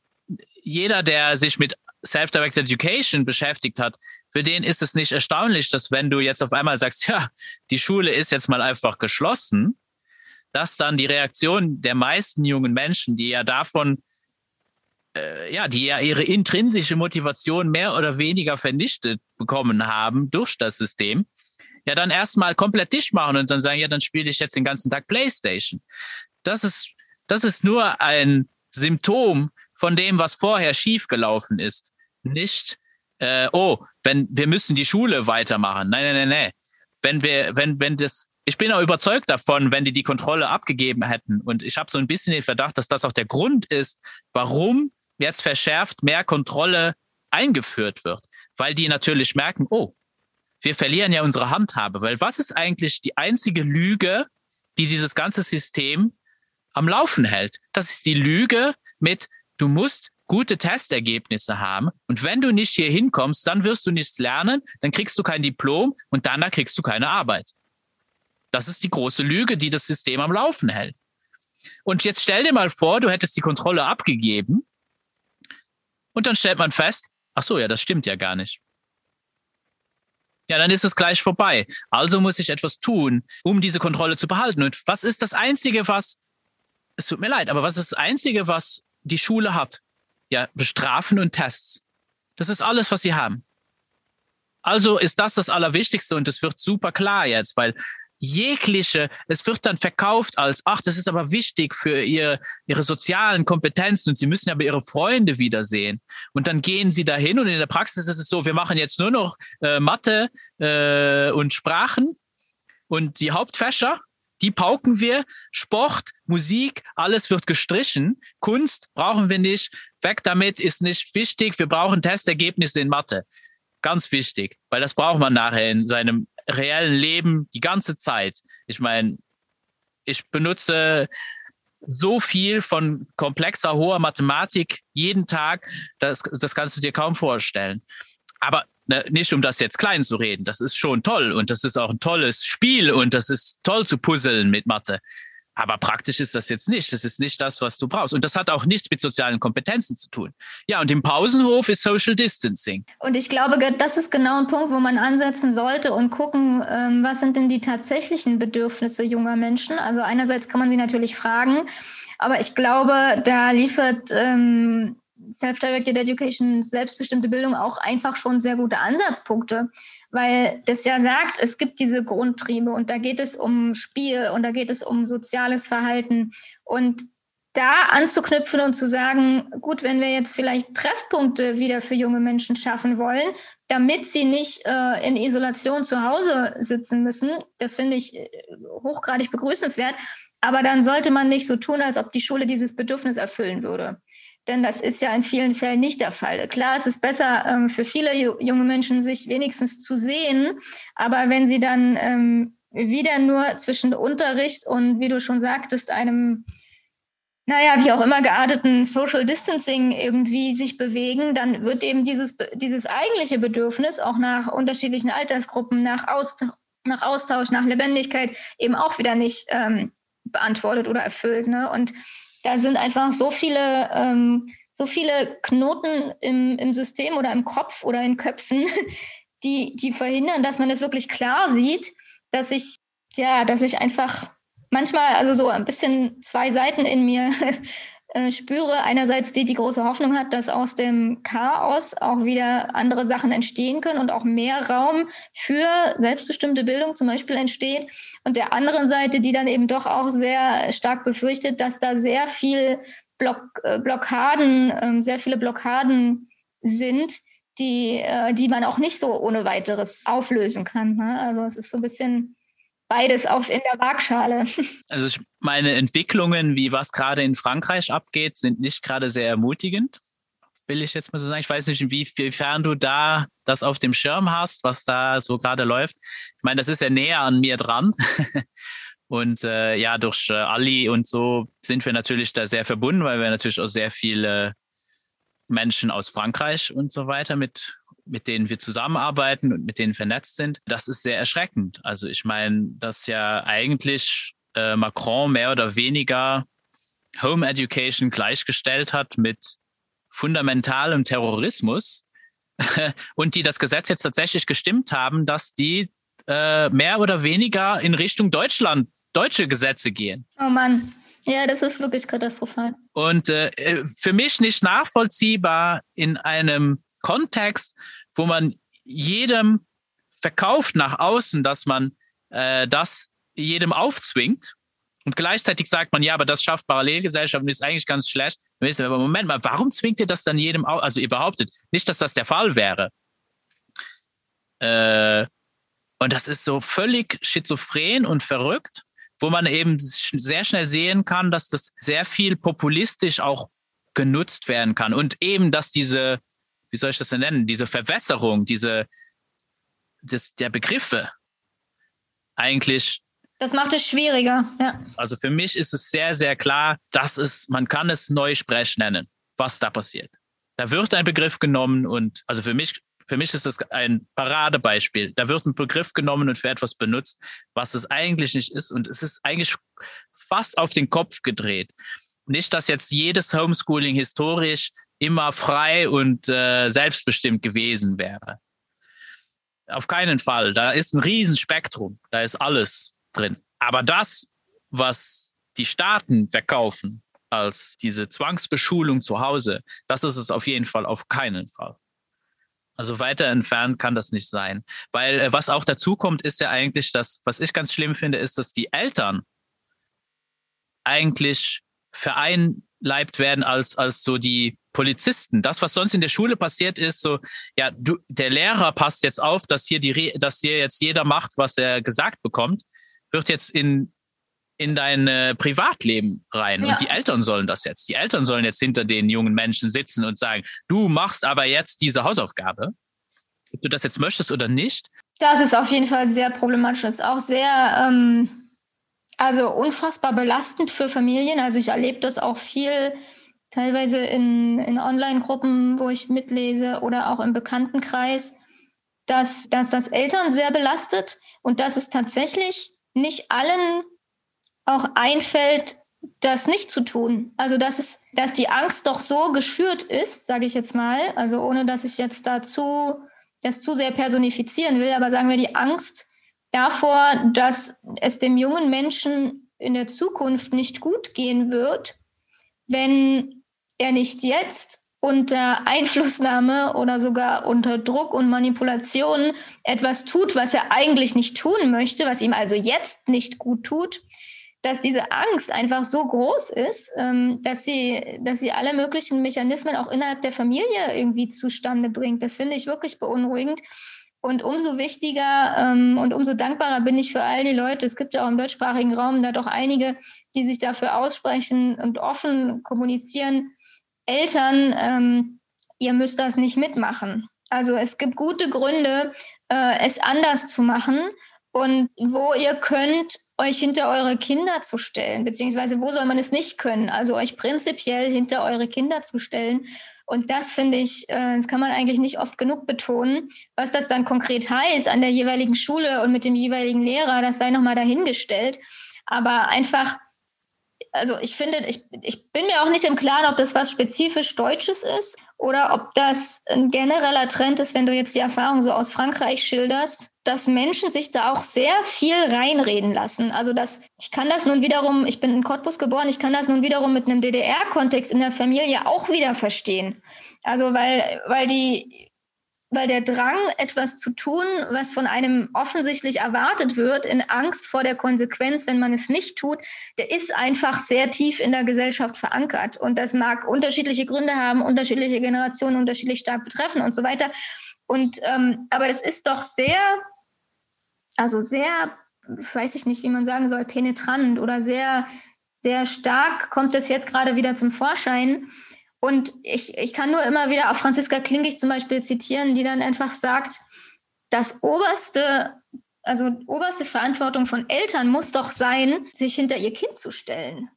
jeder, der sich mit Self-Directed Education beschäftigt hat, für den ist es nicht erstaunlich, dass wenn du jetzt auf einmal sagst, ja, die Schule ist jetzt mal einfach geschlossen, dass dann die Reaktion der meisten jungen Menschen, die ja davon äh, ja, die ja ihre intrinsische Motivation mehr oder weniger vernichtet bekommen haben durch das System, ja dann erstmal komplett dicht machen und dann sagen, ja, dann spiele ich jetzt den ganzen Tag Playstation. Das ist, das ist nur ein Symptom von dem, was vorher schiefgelaufen ist. Nicht, äh, oh, wenn wir müssen die Schule weitermachen. Nein, nein, nein, nein. Wenn wir, wenn, wenn das, ich bin auch überzeugt davon, wenn die die Kontrolle abgegeben hätten. Und ich habe so ein bisschen den Verdacht, dass das auch der Grund ist, warum jetzt verschärft mehr Kontrolle eingeführt wird, weil die natürlich merken, oh, wir verlieren ja unsere Handhabe, weil was ist eigentlich die einzige Lüge, die dieses ganze System am Laufen hält? Das ist die Lüge mit, du musst gute Testergebnisse haben und wenn du nicht hier hinkommst, dann wirst du nichts lernen, dann kriegst du kein Diplom und danach kriegst du keine Arbeit. Das ist die große Lüge, die das System am Laufen hält. Und jetzt stell dir mal vor, du hättest die Kontrolle abgegeben und dann stellt man fest, ach so, ja, das stimmt ja gar nicht. Ja, dann ist es gleich vorbei. Also muss ich etwas tun, um diese Kontrolle zu behalten. Und was ist das Einzige, was, es tut mir leid, aber was ist das Einzige, was die Schule hat? Ja, Bestrafen und Tests. Das ist alles, was sie haben. Also ist das das Allerwichtigste und es wird super klar jetzt, weil jegliche, es wird dann verkauft als, ach, das ist aber wichtig für ihr, ihre sozialen Kompetenzen und sie müssen aber ihre Freunde wiedersehen. Und dann gehen sie dahin und in der Praxis ist es so, wir machen jetzt nur noch äh, Mathe äh, und Sprachen und die Hauptfächer, die pauken wir. Sport, Musik, alles wird gestrichen. Kunst brauchen wir nicht. Weg damit ist nicht wichtig. Wir brauchen Testergebnisse in Mathe. Ganz wichtig, weil das braucht man nachher in seinem reellen Leben die ganze Zeit. Ich meine, ich benutze so viel von komplexer, hoher Mathematik jeden Tag, das, das kannst du dir kaum vorstellen. Aber ne, nicht um das jetzt klein zu reden, das ist schon toll und das ist auch ein tolles Spiel und das ist toll zu puzzeln mit Mathe. Aber praktisch ist das jetzt nicht. Das ist nicht das, was du brauchst. Und das hat auch nichts mit sozialen Kompetenzen zu tun. Ja, und im Pausenhof ist Social Distancing. Und ich glaube, das ist genau ein Punkt, wo man ansetzen sollte und gucken, ähm, was sind denn die tatsächlichen Bedürfnisse junger Menschen. Also einerseits kann man sie natürlich fragen, aber ich glaube, da liefert ähm, Self-Directed Education, selbstbestimmte Bildung auch einfach schon sehr gute Ansatzpunkte weil das ja sagt, es gibt diese Grundtriebe und da geht es um Spiel und da geht es um soziales Verhalten und da anzuknüpfen und zu sagen, gut, wenn wir jetzt vielleicht Treffpunkte wieder für junge Menschen schaffen wollen, damit sie nicht äh, in Isolation zu Hause sitzen müssen, das finde ich äh, hochgradig begrüßenswert. Aber dann sollte man nicht so tun, als ob die Schule dieses Bedürfnis erfüllen würde. Denn das ist ja in vielen Fällen nicht der Fall. Klar, es ist besser ähm, für viele junge Menschen, sich wenigstens zu sehen. Aber wenn sie dann ähm, wieder nur zwischen Unterricht und, wie du schon sagtest, einem, naja, wie auch immer gearteten Social Distancing irgendwie sich bewegen, dann wird eben dieses, dieses eigentliche Bedürfnis auch nach unterschiedlichen Altersgruppen, nach, Austausch, nach Austausch, nach Lebendigkeit eben auch wieder nicht ähm, beantwortet oder erfüllt. Ne? Und da sind einfach so viele, ähm, so viele Knoten im, im System oder im Kopf oder in Köpfen, die, die verhindern, dass man es wirklich klar sieht, dass ich, ja, dass ich einfach manchmal, also so ein bisschen zwei Seiten in mir äh, spüre. Einerseits die, die große Hoffnung hat, dass aus dem Chaos auch wieder andere Sachen entstehen können und auch mehr Raum für selbstbestimmte Bildung zum Beispiel entsteht. Und der anderen Seite, die dann eben doch auch sehr stark befürchtet, dass da sehr viel Block, äh, Blockaden, äh, sehr viele Blockaden sind, die, äh, die man auch nicht so ohne weiteres auflösen kann. Ne? Also es ist so ein bisschen beides auf in der Waagschale. Also ich meine Entwicklungen, wie was gerade in Frankreich abgeht, sind nicht gerade sehr ermutigend, will ich jetzt mal so sagen. Ich weiß nicht, inwiefern du da das auf dem Schirm hast, was da so gerade läuft. Ich meine, das ist ja näher an mir dran. Und äh, ja, durch äh, Ali und so sind wir natürlich da sehr verbunden, weil wir natürlich auch sehr viele Menschen aus Frankreich und so weiter mit mit denen wir zusammenarbeiten und mit denen vernetzt sind, das ist sehr erschreckend. Also ich meine, dass ja eigentlich äh, Macron mehr oder weniger Home Education gleichgestellt hat mit fundamentalem Terrorismus und die das Gesetz jetzt tatsächlich gestimmt haben, dass die äh, mehr oder weniger in Richtung Deutschland, deutsche Gesetze gehen. Oh Mann. Ja, das ist wirklich katastrophal. Und äh, für mich nicht nachvollziehbar in einem Kontext, wo man jedem verkauft nach außen, dass man äh, das jedem aufzwingt und gleichzeitig sagt man, ja, aber das schafft Parallelgesellschaften, ist eigentlich ganz schlecht. Aber Moment mal, warum zwingt ihr das dann jedem auf? Also ihr behauptet nicht, dass das der Fall wäre. Äh, und das ist so völlig schizophren und verrückt, wo man eben sehr schnell sehen kann, dass das sehr viel populistisch auch genutzt werden kann. Und eben, dass diese wie soll ich das denn nennen, diese Verwässerung, diese, das, der Begriffe eigentlich. Das macht es schwieriger, ja. Also für mich ist es sehr, sehr klar, dass es, man kann es Neusprech nennen, was da passiert. Da wird ein Begriff genommen und, also für mich, für mich ist das ein Paradebeispiel. Da wird ein Begriff genommen und für etwas benutzt, was es eigentlich nicht ist. Und es ist eigentlich fast auf den Kopf gedreht. Nicht, dass jetzt jedes Homeschooling historisch immer frei und äh, selbstbestimmt gewesen wäre. Auf keinen Fall. Da ist ein Riesenspektrum. Da ist alles drin. Aber das, was die Staaten verkaufen als diese Zwangsbeschulung zu Hause, das ist es auf jeden Fall auf keinen Fall. Also weiter entfernt kann das nicht sein. Weil äh, was auch dazu kommt, ist ja eigentlich, dass, was ich ganz schlimm finde, ist, dass die Eltern eigentlich vereinleibt werden als, als so die Polizisten. Das, was sonst in der Schule passiert ist, so, ja, du, der Lehrer passt jetzt auf, dass hier die, dass hier jetzt jeder macht, was er gesagt bekommt, wird jetzt in, in dein äh, Privatleben rein. Ja. Und die Eltern sollen das jetzt. Die Eltern sollen jetzt hinter den jungen Menschen sitzen und sagen, du machst aber jetzt diese Hausaufgabe. Ob du das jetzt möchtest oder nicht. Das ist auf jeden Fall sehr problematisch. Das ist auch sehr, ähm, also unfassbar belastend für Familien. Also ich erlebe das auch viel teilweise in, in Online-Gruppen, wo ich mitlese oder auch im Bekanntenkreis, dass, dass das Eltern sehr belastet und dass es tatsächlich nicht allen auch einfällt, das nicht zu tun. Also dass es, dass die Angst doch so geschürt ist, sage ich jetzt mal, also ohne dass ich jetzt dazu das zu sehr personifizieren will, aber sagen wir die Angst davor, dass es dem jungen Menschen in der Zukunft nicht gut gehen wird, wenn er nicht jetzt unter Einflussnahme oder sogar unter Druck und Manipulation etwas tut, was er eigentlich nicht tun möchte, was ihm also jetzt nicht gut tut, dass diese Angst einfach so groß ist, ähm, dass sie, dass sie alle möglichen Mechanismen auch innerhalb der Familie irgendwie zustande bringt. Das finde ich wirklich beunruhigend. Und umso wichtiger ähm, und umso dankbarer bin ich für all die Leute. Es gibt ja auch im deutschsprachigen Raum da doch einige, die sich dafür aussprechen und offen kommunizieren. Eltern, ähm, ihr müsst das nicht mitmachen. Also es gibt gute Gründe, äh, es anders zu machen und wo ihr könnt, euch hinter eure Kinder zu stellen, beziehungsweise wo soll man es nicht können, also euch prinzipiell hinter eure Kinder zu stellen. Und das finde ich, äh, das kann man eigentlich nicht oft genug betonen. Was das dann konkret heißt an der jeweiligen Schule und mit dem jeweiligen Lehrer, das sei nochmal dahingestellt. Aber einfach also ich finde, ich, ich bin mir auch nicht im Klaren, ob das was spezifisch Deutsches ist oder ob das ein genereller Trend ist, wenn du jetzt die Erfahrung so aus Frankreich schilderst, dass Menschen sich da auch sehr viel reinreden lassen. Also das, ich kann das nun wiederum, ich bin in Cottbus geboren, ich kann das nun wiederum mit einem DDR-Kontext in der Familie auch wieder verstehen. Also weil, weil die weil der Drang, etwas zu tun, was von einem offensichtlich erwartet wird, in Angst vor der Konsequenz, wenn man es nicht tut, der ist einfach sehr tief in der Gesellschaft verankert. Und das mag unterschiedliche Gründe haben, unterschiedliche Generationen unterschiedlich stark betreffen und so weiter. Und ähm, aber das ist doch sehr, also sehr, weiß ich nicht, wie man sagen soll, penetrant oder sehr, sehr stark kommt es jetzt gerade wieder zum Vorschein und ich, ich kann nur immer wieder auf Franziska Klinkig zum Beispiel zitieren, die dann einfach sagt, das oberste, also oberste Verantwortung von Eltern muss doch sein, sich hinter ihr Kind zu stellen.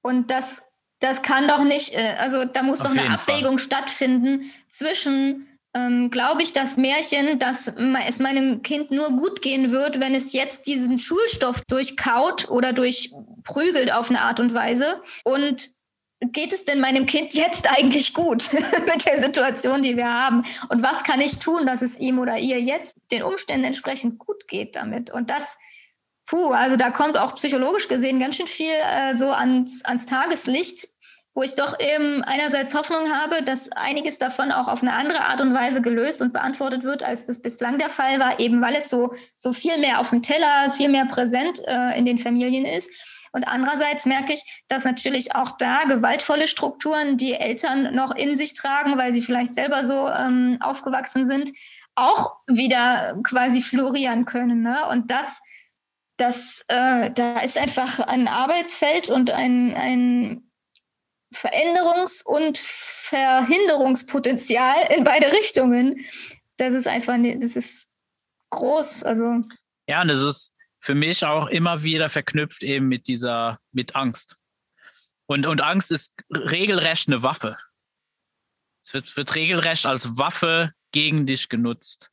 Und das, das kann doch nicht, äh, also da muss auf doch eine Abwägung Fall. stattfinden zwischen ähm, glaube ich das Märchen, dass es meinem Kind nur gut gehen wird, wenn es jetzt diesen Schulstoff durchkaut oder durchprügelt auf eine Art und Weise und geht es denn meinem Kind jetzt eigentlich gut mit der Situation, die wir haben? Und was kann ich tun, dass es ihm oder ihr jetzt den Umständen entsprechend gut geht damit? Und das, puh, also da kommt auch psychologisch gesehen ganz schön viel äh, so ans, ans Tageslicht, wo ich doch eben einerseits Hoffnung habe, dass einiges davon auch auf eine andere Art und Weise gelöst und beantwortet wird, als das bislang der Fall war, eben weil es so, so viel mehr auf dem Teller, viel mehr präsent äh, in den Familien ist. Und andererseits merke ich, dass natürlich auch da gewaltvolle Strukturen, die Eltern noch in sich tragen, weil sie vielleicht selber so ähm, aufgewachsen sind, auch wieder quasi florieren können. Ne? Und das, das, äh, da ist einfach ein Arbeitsfeld und ein, ein Veränderungs- und Verhinderungspotenzial in beide Richtungen. Das ist einfach, das ist groß. Also ja, und es ist für mich auch immer wieder verknüpft eben mit dieser, mit Angst. Und, und Angst ist regelrecht eine Waffe. Es wird, wird regelrecht als Waffe gegen dich genutzt.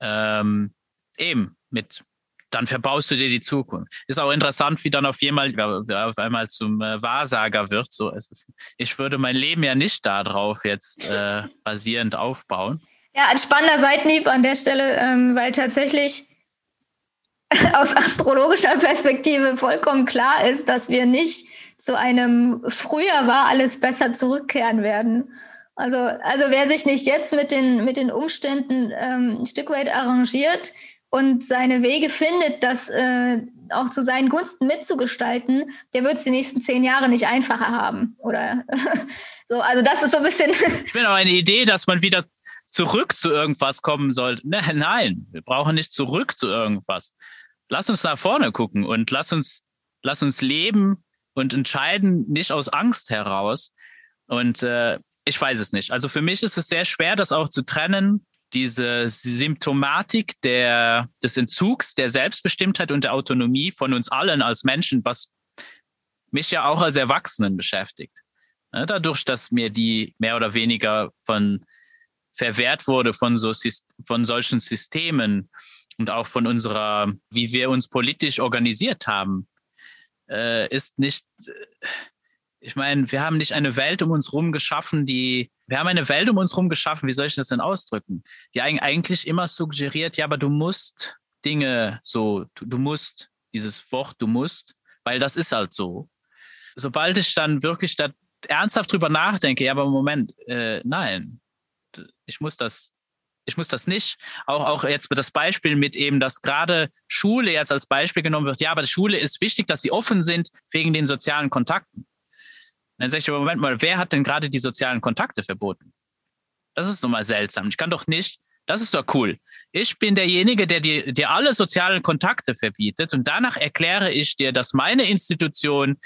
Ähm, eben mit, dann verbaust du dir die Zukunft. Ist auch interessant, wie dann auf einmal, auf einmal zum äh, Wahrsager wird. So ist es. Ich würde mein Leben ja nicht darauf jetzt äh, basierend aufbauen. Ja, ein spannender Seitenhieb an der Stelle, ähm, weil tatsächlich aus astrologischer Perspektive vollkommen klar ist, dass wir nicht zu einem früher war alles besser zurückkehren werden. Also, also wer sich nicht jetzt mit den, mit den Umständen ähm, ein Stück weit arrangiert und seine Wege findet, das äh, auch zu seinen Gunsten mitzugestalten, der wird es die nächsten zehn Jahre nicht einfacher haben. Oder so, also das ist so ein bisschen. Ich bin auch eine Idee, dass man wieder zurück zu irgendwas kommen sollte. Ne, nein, wir brauchen nicht zurück zu irgendwas. Lass uns nach vorne gucken und lass uns, lass uns leben und entscheiden, nicht aus Angst heraus. Und äh, ich weiß es nicht. Also für mich ist es sehr schwer, das auch zu trennen, diese Symptomatik der, des Entzugs, der Selbstbestimmtheit und der Autonomie von uns allen als Menschen, was mich ja auch als Erwachsenen beschäftigt. Ja, dadurch, dass mir die mehr oder weniger von verwehrt wurde von, so, von solchen Systemen und auch von unserer, wie wir uns politisch organisiert haben, äh, ist nicht, ich meine, wir haben nicht eine Welt um uns herum geschaffen, die, wir haben eine Welt um uns herum geschaffen, wie soll ich das denn ausdrücken? Die eigentlich immer suggeriert, ja, aber du musst Dinge so, du, du musst, dieses Wort, du musst, weil das ist halt so. Sobald ich dann wirklich da ernsthaft drüber nachdenke, ja, aber Moment, äh, nein, ich muss das, ich muss das nicht. Auch, auch jetzt das Beispiel mit eben, dass gerade Schule jetzt als Beispiel genommen wird. Ja, aber die Schule ist wichtig, dass sie offen sind wegen den sozialen Kontakten. Dann sage ich, Moment mal, wer hat denn gerade die sozialen Kontakte verboten? Das ist doch mal seltsam. Ich kann doch nicht, das ist doch cool. Ich bin derjenige, der dir, dir alle sozialen Kontakte verbietet und danach erkläre ich dir, dass meine Institution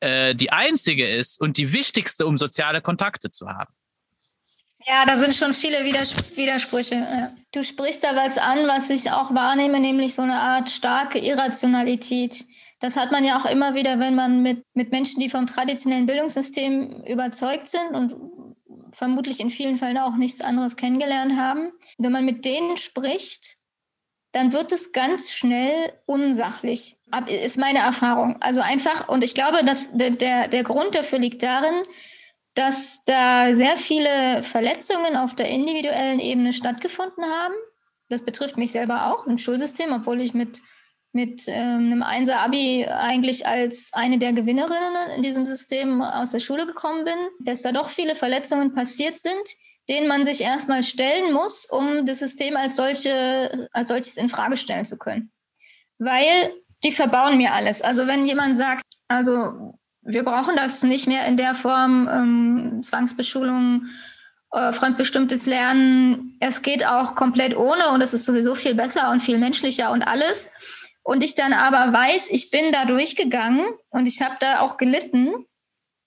äh, die einzige ist und die wichtigste, um soziale Kontakte zu haben. Ja, da sind schon viele Widers Widersprüche. Du sprichst da was an, was ich auch wahrnehme, nämlich so eine Art starke Irrationalität. Das hat man ja auch immer wieder, wenn man mit, mit Menschen, die vom traditionellen Bildungssystem überzeugt sind und vermutlich in vielen Fällen auch nichts anderes kennengelernt haben. Wenn man mit denen spricht, dann wird es ganz schnell unsachlich. Ist meine Erfahrung. Also einfach, und ich glaube, dass der, der, der Grund dafür liegt darin, dass da sehr viele Verletzungen auf der individuellen Ebene stattgefunden haben. Das betrifft mich selber auch im Schulsystem, obwohl ich mit mit ähm, einem Einser-Abi eigentlich als eine der Gewinnerinnen in diesem System aus der Schule gekommen bin, dass da doch viele Verletzungen passiert sind, denen man sich erstmal stellen muss, um das System als, solche, als solches in Frage stellen zu können. Weil die verbauen mir alles. Also wenn jemand sagt, also wir brauchen das nicht mehr in der Form, ähm, Zwangsbeschulung, äh, fremdbestimmtes Lernen, es geht auch komplett ohne und es ist sowieso viel besser und viel menschlicher und alles und ich dann aber weiß, ich bin da durchgegangen und ich habe da auch gelitten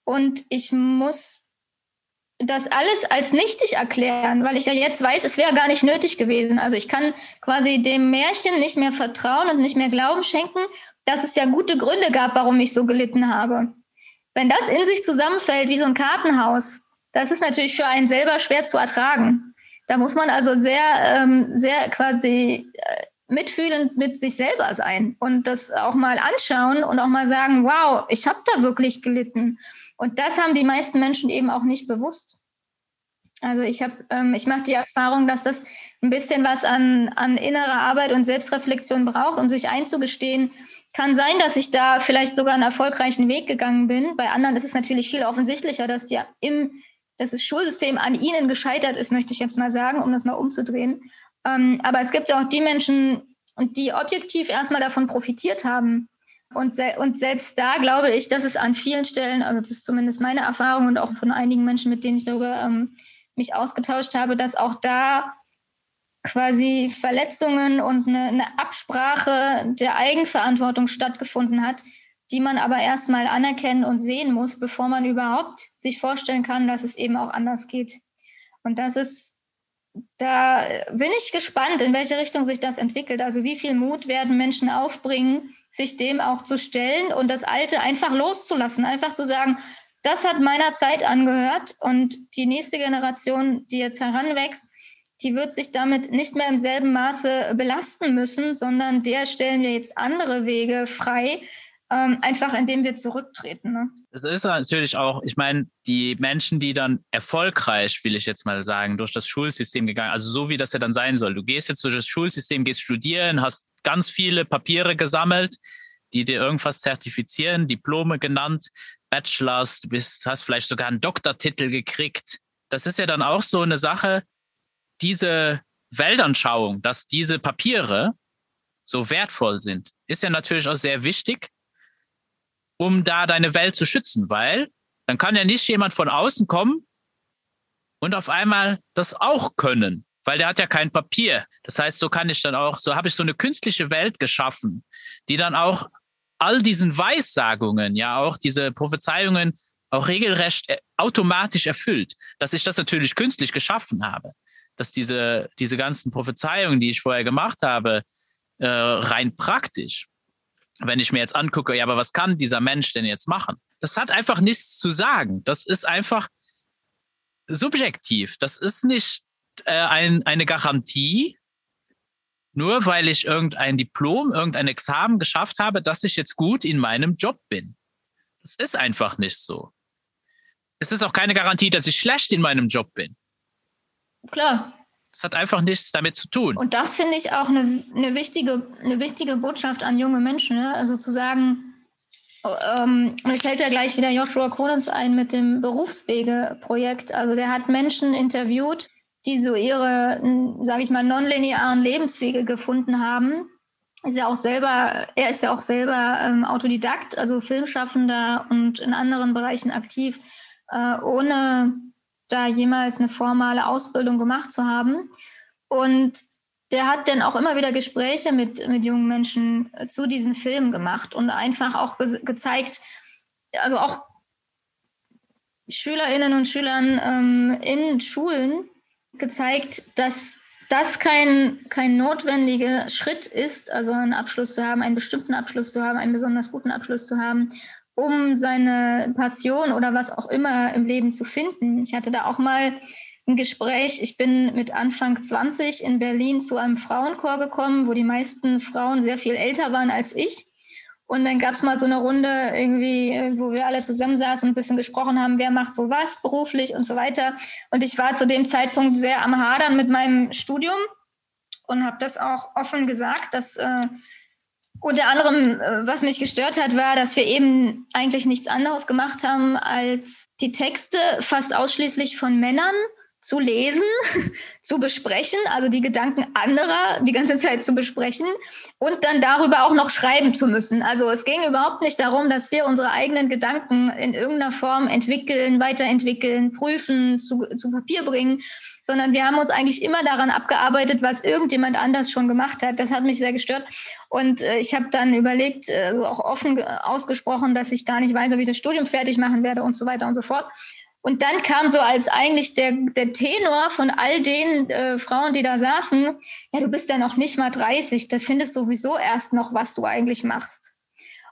und ich muss das alles als nichtig erklären, weil ich ja jetzt weiß, es wäre gar nicht nötig gewesen. Also ich kann quasi dem Märchen nicht mehr vertrauen und nicht mehr Glauben schenken, dass es ja gute Gründe gab, warum ich so gelitten habe. Wenn das in sich zusammenfällt wie so ein Kartenhaus, das ist natürlich für einen selber schwer zu ertragen. Da muss man also sehr, ähm, sehr quasi äh, mitfühlend mit sich selber sein und das auch mal anschauen und auch mal sagen, wow, ich habe da wirklich gelitten. Und das haben die meisten Menschen eben auch nicht bewusst. Also ich habe, ähm, ich mache die Erfahrung, dass das ein bisschen was an, an innerer Arbeit und Selbstreflexion braucht, um sich einzugestehen. Kann sein, dass ich da vielleicht sogar einen erfolgreichen Weg gegangen bin. Bei anderen ist es natürlich viel offensichtlicher, dass die im, dass das Schulsystem an ihnen gescheitert ist, möchte ich jetzt mal sagen, um das mal umzudrehen. Ähm, aber es gibt ja auch die Menschen, die objektiv erstmal davon profitiert haben. Und, se und selbst da glaube ich, dass es an vielen Stellen, also das ist zumindest meine Erfahrung und auch von einigen Menschen, mit denen ich darüber ähm, mich ausgetauscht habe, dass auch da quasi Verletzungen und eine, eine Absprache der Eigenverantwortung stattgefunden hat, die man aber erstmal anerkennen und sehen muss, bevor man überhaupt sich vorstellen kann, dass es eben auch anders geht. Und das ist da bin ich gespannt, in welche Richtung sich das entwickelt. Also wie viel Mut werden Menschen aufbringen, sich dem auch zu stellen und das Alte einfach loszulassen, einfach zu sagen, das hat meiner Zeit angehört und die nächste Generation, die jetzt heranwächst, die wird sich damit nicht mehr im selben Maße belasten müssen, sondern der stellen wir jetzt andere Wege frei, ähm, einfach indem wir zurücktreten. Ne? Es ist natürlich auch, ich meine, die Menschen, die dann erfolgreich, will ich jetzt mal sagen, durch das Schulsystem gegangen, also so wie das ja dann sein soll. Du gehst jetzt durch das Schulsystem, gehst studieren, hast ganz viele Papiere gesammelt, die dir irgendwas zertifizieren, Diplome genannt, Bachelors, du bist, hast vielleicht sogar einen Doktortitel gekriegt. das ist ja dann auch so eine Sache, diese Weltanschauung, dass diese Papiere so wertvoll sind, ist ja natürlich auch sehr wichtig, um da deine Welt zu schützen, weil dann kann ja nicht jemand von außen kommen und auf einmal das auch können, weil der hat ja kein Papier. Das heißt, so kann ich dann auch, so habe ich so eine künstliche Welt geschaffen, die dann auch all diesen Weissagungen, ja auch diese Prophezeiungen auch regelrecht äh, automatisch erfüllt, dass ich das natürlich künstlich geschaffen habe, dass diese, diese ganzen Prophezeiungen, die ich vorher gemacht habe, äh, rein praktisch, wenn ich mir jetzt angucke, ja, aber was kann dieser Mensch denn jetzt machen? Das hat einfach nichts zu sagen. Das ist einfach subjektiv. Das ist nicht äh, ein, eine Garantie, nur weil ich irgendein Diplom, irgendein Examen geschafft habe, dass ich jetzt gut in meinem Job bin. Das ist einfach nicht so. Es ist auch keine Garantie, dass ich schlecht in meinem Job bin. Klar. Das hat einfach nichts damit zu tun. Und das finde ich auch eine, eine, wichtige, eine wichtige Botschaft an junge Menschen. Ne? Also zu sagen, ähm, mir fällt ja gleich wieder Joshua Kronens ein mit dem Berufswege-Projekt. Also der hat Menschen interviewt, die so ihre, sage ich mal, nonlinearen Lebenswege gefunden haben. Ist ja auch selber, er ist ja auch selber ähm, Autodidakt, also Filmschaffender und in anderen Bereichen aktiv, äh, ohne da jemals eine formale Ausbildung gemacht zu haben. Und der hat dann auch immer wieder Gespräche mit, mit jungen Menschen äh, zu diesen Filmen gemacht und einfach auch ge gezeigt, also auch Schülerinnen und Schülern ähm, in Schulen gezeigt, dass das kein, kein notwendiger Schritt ist, also einen Abschluss zu haben, einen bestimmten Abschluss zu haben, einen besonders guten Abschluss zu haben, um seine Passion oder was auch immer im Leben zu finden. Ich hatte da auch mal ein Gespräch. Ich bin mit Anfang 20 in Berlin zu einem Frauenchor gekommen, wo die meisten Frauen sehr viel älter waren als ich. Und dann gab es mal so eine Runde irgendwie, wo wir alle zusammensaßen und ein bisschen gesprochen haben, wer macht so was beruflich und so weiter. Und ich war zu dem Zeitpunkt sehr am Hadern mit meinem Studium und habe das auch offen gesagt, dass äh, unter anderem, äh, was mich gestört hat, war, dass wir eben eigentlich nichts anderes gemacht haben, als die Texte fast ausschließlich von Männern zu lesen, zu besprechen, also die Gedanken anderer die ganze Zeit zu besprechen und dann darüber auch noch schreiben zu müssen. Also es ging überhaupt nicht darum, dass wir unsere eigenen Gedanken in irgendeiner Form entwickeln, weiterentwickeln, prüfen, zu, zu Papier bringen, sondern wir haben uns eigentlich immer daran abgearbeitet, was irgendjemand anders schon gemacht hat. Das hat mich sehr gestört. Und äh, ich habe dann überlegt, äh, auch offen ausgesprochen, dass ich gar nicht weiß, ob ich das Studium fertig machen werde und so weiter und so fort. Und dann kam so als eigentlich der, der Tenor von all den äh, Frauen, die da saßen, ja, du bist ja noch nicht mal 30, da findest sowieso erst noch, was du eigentlich machst.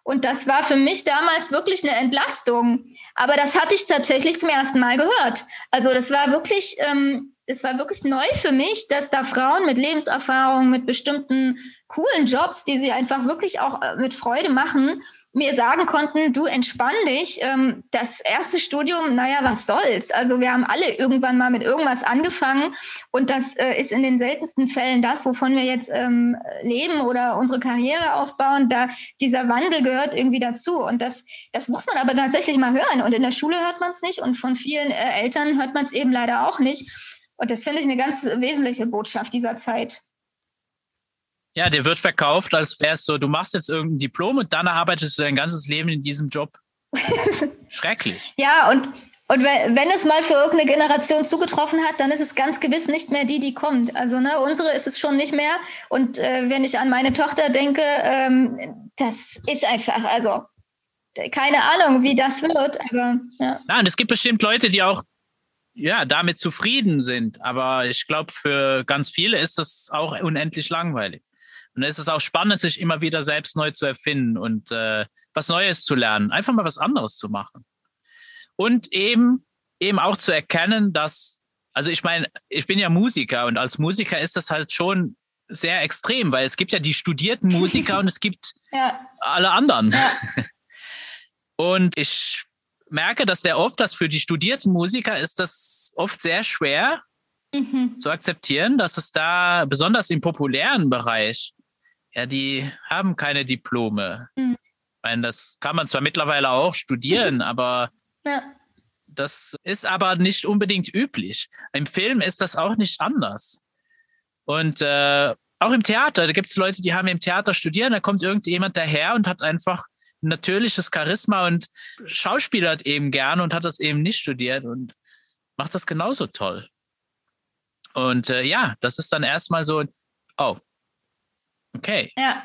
Und das war für mich damals wirklich eine Entlastung. Aber das hatte ich tatsächlich zum ersten Mal gehört. Also das war wirklich, ähm, es war wirklich neu für mich, dass da Frauen mit Lebenserfahrung, mit bestimmten coolen Jobs, die sie einfach wirklich auch äh, mit Freude machen, mir sagen konnten, du entspann dich, ähm, das erste Studium, naja, was soll's? Also wir haben alle irgendwann mal mit irgendwas angefangen und das äh, ist in den seltensten Fällen das, wovon wir jetzt ähm, leben oder unsere Karriere aufbauen. Da dieser Wandel gehört irgendwie dazu und das, das muss man aber tatsächlich mal hören und in der Schule hört man es nicht und von vielen äh, Eltern hört man es eben leider auch nicht. Und das finde ich eine ganz wesentliche Botschaft dieser Zeit. Ja, der wird verkauft, als wäre es so, du machst jetzt irgendein Diplom und dann arbeitest du dein ganzes Leben in diesem Job. Schrecklich. Ja, und, und wenn es mal für irgendeine Generation zugetroffen hat, dann ist es ganz gewiss nicht mehr die, die kommt. Also ne, unsere ist es schon nicht mehr. Und äh, wenn ich an meine Tochter denke, ähm, das ist einfach, also keine Ahnung, wie das wird, aber ja. Nein, es gibt bestimmt Leute, die auch ja, damit zufrieden sind. Aber ich glaube, für ganz viele ist das auch unendlich langweilig. Und es ist auch spannend, sich immer wieder selbst neu zu erfinden und äh, was Neues zu lernen, einfach mal was anderes zu machen. Und eben, eben auch zu erkennen, dass, also ich meine, ich bin ja Musiker und als Musiker ist das halt schon sehr extrem, weil es gibt ja die studierten Musiker und es gibt ja. alle anderen. Ja. Und ich merke das sehr oft, dass für die studierten Musiker ist das oft sehr schwer mhm. zu akzeptieren, dass es da besonders im populären Bereich ja, die haben keine Diplome. Mhm. Ich meine, das kann man zwar mittlerweile auch studieren, aber ja. Das ist aber nicht unbedingt üblich. Im Film ist das auch nicht anders. Und äh, auch im Theater, da gibt es Leute, die haben im Theater studiert, da kommt irgendjemand daher und hat einfach ein natürliches Charisma und schauspielert eben gern und hat das eben nicht studiert und macht das genauso toll. Und äh, ja, das ist dann erstmal so, oh, okay. Ja.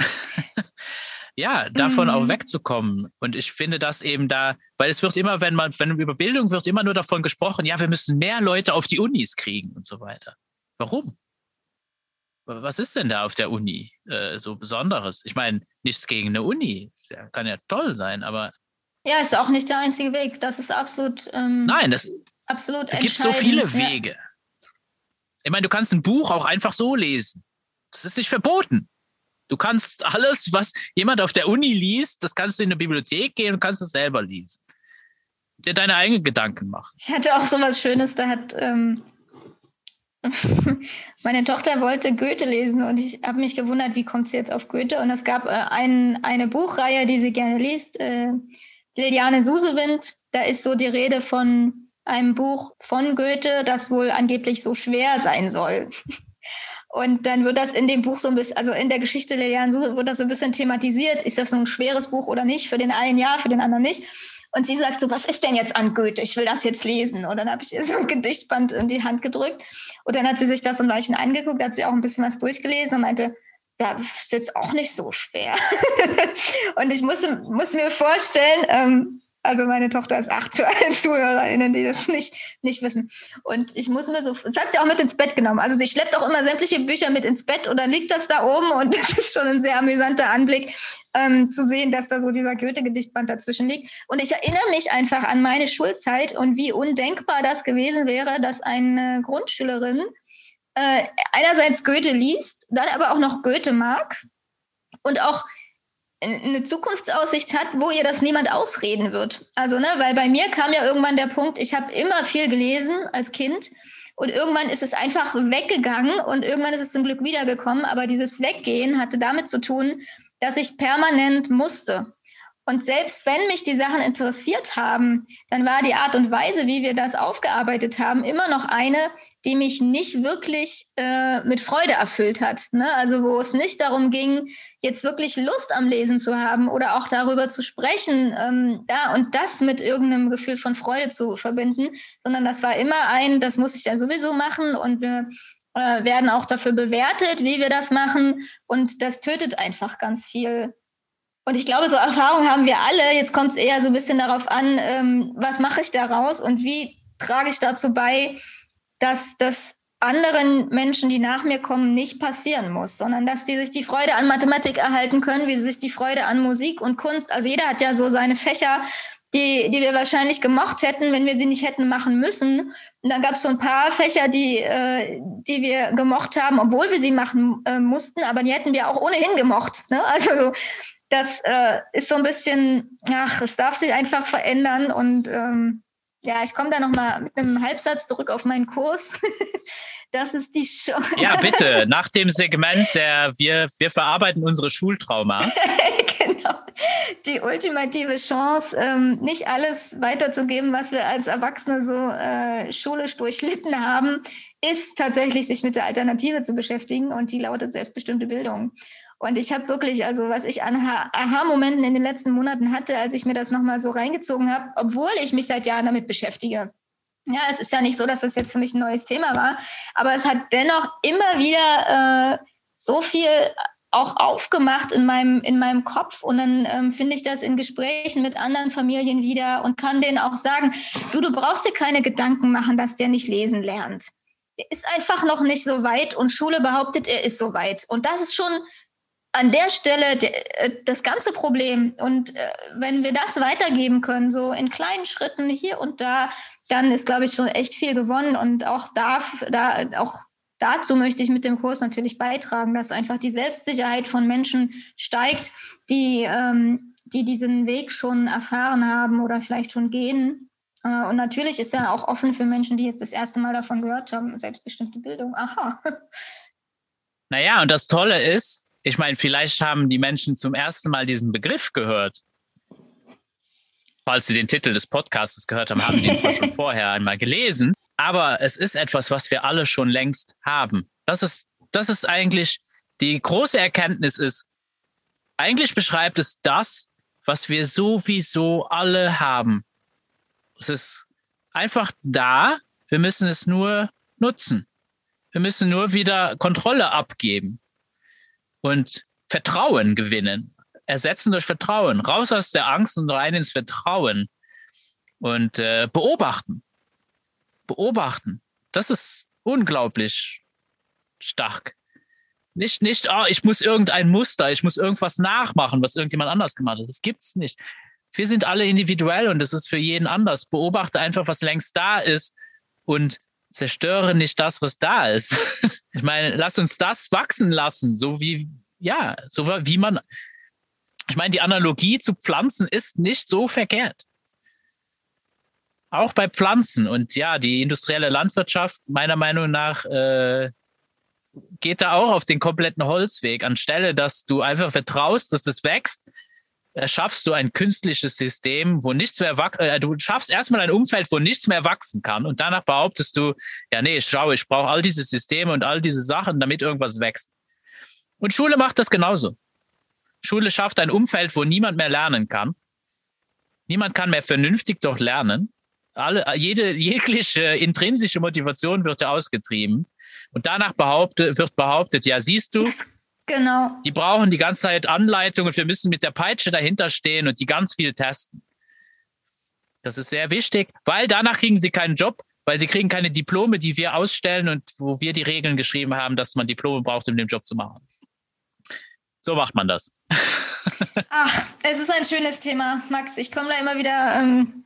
ja, davon mhm. auch wegzukommen. Und ich finde das eben da, weil es wird immer, wenn man, wenn über Bildung wird immer nur davon gesprochen, ja, wir müssen mehr Leute auf die Unis kriegen und so weiter. Warum? Was ist denn da auf der Uni äh, so Besonderes? Ich meine, nichts gegen eine Uni. Ja, kann ja toll sein, aber. Ja, ist auch nicht der einzige Weg. Das ist absolut. Ähm, Nein, das absolut es gibt so viele Wege. Ja. Ich meine, du kannst ein Buch auch einfach so lesen. Das ist nicht verboten. Du kannst alles, was jemand auf der Uni liest, das kannst du in eine Bibliothek gehen und kannst es selber lesen. Dir deine eigenen Gedanken machen. Ich hatte auch so was Schönes, da hat ähm, meine Tochter wollte Goethe lesen und ich habe mich gewundert, wie kommt sie jetzt auf Goethe? Und es gab äh, ein, eine Buchreihe, die sie gerne liest, äh, Liliane Susewind. Da ist so die Rede von einem Buch von Goethe, das wohl angeblich so schwer sein soll. Und dann wird das in dem Buch so ein bisschen, also in der Geschichte der Jan wird das so ein bisschen thematisiert. Ist das so ein schweres Buch oder nicht? Für den einen ja, für den anderen nicht. Und sie sagt so, was ist denn jetzt an Goethe? Ich will das jetzt lesen. Und dann habe ich ihr so ein Gedichtband in die Hand gedrückt. Und dann hat sie sich das ein Weilchen angeguckt, hat sie auch ein bisschen was durchgelesen und meinte, ja, ist jetzt auch nicht so schwer. und ich muss, muss mir vorstellen, ähm, also meine Tochter ist acht für alle ZuhörerInnen, die das nicht, nicht wissen. Und ich muss mir so, das hat sie auch mit ins Bett genommen. Also sie schleppt auch immer sämtliche Bücher mit ins Bett und dann liegt das da oben und das ist schon ein sehr amüsanter Anblick, ähm, zu sehen, dass da so dieser Goethe-Gedichtband dazwischen liegt. Und ich erinnere mich einfach an meine Schulzeit und wie undenkbar das gewesen wäre, dass eine Grundschülerin äh, einerseits Goethe liest, dann aber auch noch Goethe mag und auch eine Zukunftsaussicht hat, wo ihr das niemand ausreden wird. Also, ne, weil bei mir kam ja irgendwann der Punkt, ich habe immer viel gelesen als Kind und irgendwann ist es einfach weggegangen und irgendwann ist es zum Glück wiedergekommen. Aber dieses Weggehen hatte damit zu tun, dass ich permanent musste. Und selbst wenn mich die Sachen interessiert haben, dann war die Art und Weise, wie wir das aufgearbeitet haben, immer noch eine, die mich nicht wirklich äh, mit Freude erfüllt hat. Ne? Also wo es nicht darum ging, jetzt wirklich Lust am Lesen zu haben oder auch darüber zu sprechen, ähm, da und das mit irgendeinem Gefühl von Freude zu verbinden, sondern das war immer ein, das muss ich ja sowieso machen und wir äh, werden auch dafür bewertet, wie wir das machen. Und das tötet einfach ganz viel und ich glaube, so Erfahrungen haben wir alle. Jetzt kommt es eher so ein bisschen darauf an, ähm, was mache ich daraus und wie trage ich dazu bei, dass das anderen Menschen, die nach mir kommen, nicht passieren muss, sondern dass die sich die Freude an Mathematik erhalten können, wie sie sich die Freude an Musik und Kunst. Also jeder hat ja so seine Fächer, die, die wir wahrscheinlich gemocht hätten, wenn wir sie nicht hätten machen müssen. Und dann gab es so ein paar Fächer, die, äh, die wir gemocht haben, obwohl wir sie machen äh, mussten, aber die hätten wir auch ohnehin gemocht. Ne? Also so, das äh, ist so ein bisschen, ach, es darf sich einfach verändern und ähm, ja, ich komme da nochmal mit einem Halbsatz zurück auf meinen Kurs. das ist die Chance. Ja, bitte, nach dem Segment der wir, wir verarbeiten unsere Schultraumas. genau. Die ultimative Chance, ähm, nicht alles weiterzugeben, was wir als Erwachsene so äh, schulisch durchlitten haben, ist tatsächlich, sich mit der Alternative zu beschäftigen und die lautet selbstbestimmte Bildung. Und ich habe wirklich, also was ich an Aha-Momenten in den letzten Monaten hatte, als ich mir das nochmal so reingezogen habe, obwohl ich mich seit Jahren damit beschäftige. Ja, es ist ja nicht so, dass das jetzt für mich ein neues Thema war, aber es hat dennoch immer wieder äh, so viel auch aufgemacht in meinem, in meinem Kopf und dann ähm, finde ich das in Gesprächen mit anderen Familien wieder und kann denen auch sagen, du, du brauchst dir keine Gedanken machen, dass der nicht lesen lernt. Der ist einfach noch nicht so weit und Schule behauptet, er ist so weit. Und das ist schon an der Stelle äh, das ganze Problem. Und äh, wenn wir das weitergeben können, so in kleinen Schritten hier und da, dann ist, glaube ich, schon echt viel gewonnen. Und auch, darf, da, auch dazu möchte ich mit dem Kurs natürlich beitragen, dass einfach die Selbstsicherheit von Menschen steigt, die, ähm, die diesen Weg schon erfahren haben oder vielleicht schon gehen. Äh, und natürlich ist er auch offen für Menschen, die jetzt das erste Mal davon gehört haben, selbstbestimmte Bildung. Aha. Naja, und das Tolle ist, ich meine, vielleicht haben die Menschen zum ersten Mal diesen Begriff gehört. Falls Sie den Titel des Podcasts gehört haben, haben Sie ihn zwar schon vorher einmal gelesen, aber es ist etwas, was wir alle schon längst haben. Das ist, das ist eigentlich die große Erkenntnis ist, eigentlich beschreibt es das, was wir sowieso alle haben. Es ist einfach da. Wir müssen es nur nutzen. Wir müssen nur wieder Kontrolle abgeben und Vertrauen gewinnen. Ersetzen durch Vertrauen. Raus aus der Angst und rein ins Vertrauen. Und äh, beobachten. Beobachten. Das ist unglaublich stark. Nicht, nicht, oh, ich muss irgendein Muster, ich muss irgendwas nachmachen, was irgendjemand anders gemacht hat. Das gibt's nicht. Wir sind alle individuell und das ist für jeden anders. Beobachte einfach, was längst da ist und zerstöre nicht das, was da ist. ich meine, lass uns das wachsen lassen, so wie, ja, so wie man, ich meine, die Analogie zu Pflanzen ist nicht so verkehrt. Auch bei Pflanzen. Und ja, die industrielle Landwirtschaft, meiner Meinung nach, äh, geht da auch auf den kompletten Holzweg. Anstelle, dass du einfach vertraust, dass das wächst, schaffst du ein künstliches System, wo nichts mehr äh, du schaffst erstmal ein Umfeld, wo nichts mehr wachsen kann und danach behauptest du, ja, nee, schau, ich brauche all diese Systeme und all diese Sachen, damit irgendwas wächst. Und Schule macht das genauso. Schule schafft ein Umfeld, wo niemand mehr lernen kann. Niemand kann mehr vernünftig doch lernen. Alle, jede, jegliche intrinsische Motivation wird ja ausgetrieben. Und danach behaupte, wird behauptet, ja, siehst du, genau. die brauchen die ganze Zeit Anleitung und wir müssen mit der Peitsche dahinter stehen und die ganz viel testen. Das ist sehr wichtig, weil danach kriegen sie keinen Job, weil sie kriegen keine Diplome, die wir ausstellen und wo wir die Regeln geschrieben haben, dass man Diplome braucht, um den Job zu machen. So macht man das. Ach, es ist ein schönes Thema, Max. Ich komme da immer wieder ähm,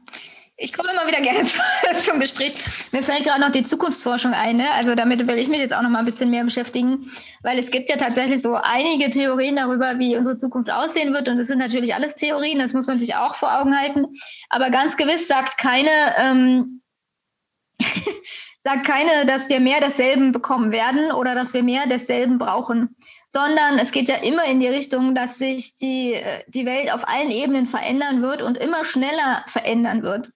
ich komme immer wieder gerne zu, zum Gespräch. Mir fällt gerade noch die Zukunftsforschung ein. Ne? Also damit will ich mich jetzt auch noch mal ein bisschen mehr beschäftigen, weil es gibt ja tatsächlich so einige Theorien darüber, wie unsere Zukunft aussehen wird. Und das sind natürlich alles Theorien, das muss man sich auch vor Augen halten. Aber ganz gewiss sagt keine, ähm, sagt keine, dass wir mehr desselben bekommen werden oder dass wir mehr desselben brauchen, sondern es geht ja immer in die Richtung, dass sich die, äh, die Welt auf allen Ebenen verändern wird und immer schneller verändern wird.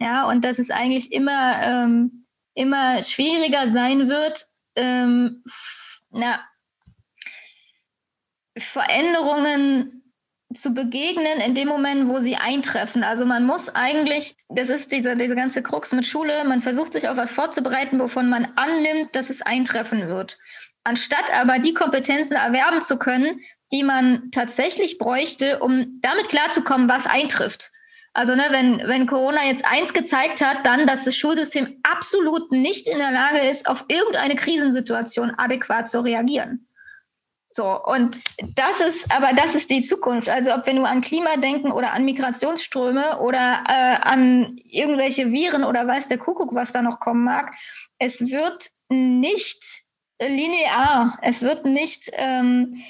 Ja, und dass es eigentlich immer, ähm, immer schwieriger sein wird, ähm, na, Veränderungen zu begegnen in dem Moment, wo sie eintreffen. Also man muss eigentlich, das ist diese, diese ganze Krux mit Schule, man versucht sich auf was vorzubereiten, wovon man annimmt, dass es eintreffen wird. Anstatt aber die Kompetenzen erwerben zu können, die man tatsächlich bräuchte, um damit klarzukommen, was eintrifft. Also ne, wenn, wenn Corona jetzt eins gezeigt hat, dann, dass das Schulsystem absolut nicht in der Lage ist, auf irgendeine Krisensituation adäquat zu reagieren. So, und das ist, aber das ist die Zukunft. Also ob wir nur an Klima denken oder an Migrationsströme oder äh, an irgendwelche Viren oder weiß der Kuckuck, was da noch kommen mag, es wird nicht linear, es wird nicht ähm,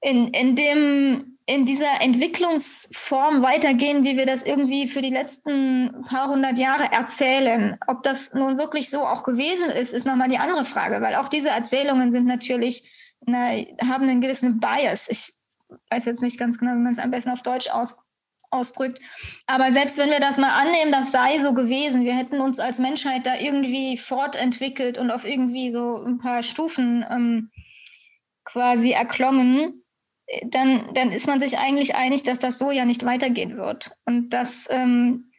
in, in dem in dieser Entwicklungsform weitergehen, wie wir das irgendwie für die letzten paar hundert Jahre erzählen. Ob das nun wirklich so auch gewesen ist, ist nochmal die andere Frage, weil auch diese Erzählungen sind natürlich, na, haben einen gewissen Bias. Ich weiß jetzt nicht ganz genau, wie man es am besten auf Deutsch aus, ausdrückt. Aber selbst wenn wir das mal annehmen, das sei so gewesen, wir hätten uns als Menschheit da irgendwie fortentwickelt und auf irgendwie so ein paar Stufen ähm, quasi erklommen, dann, dann ist man sich eigentlich einig, dass das so ja nicht weitergehen wird. Und das ähm,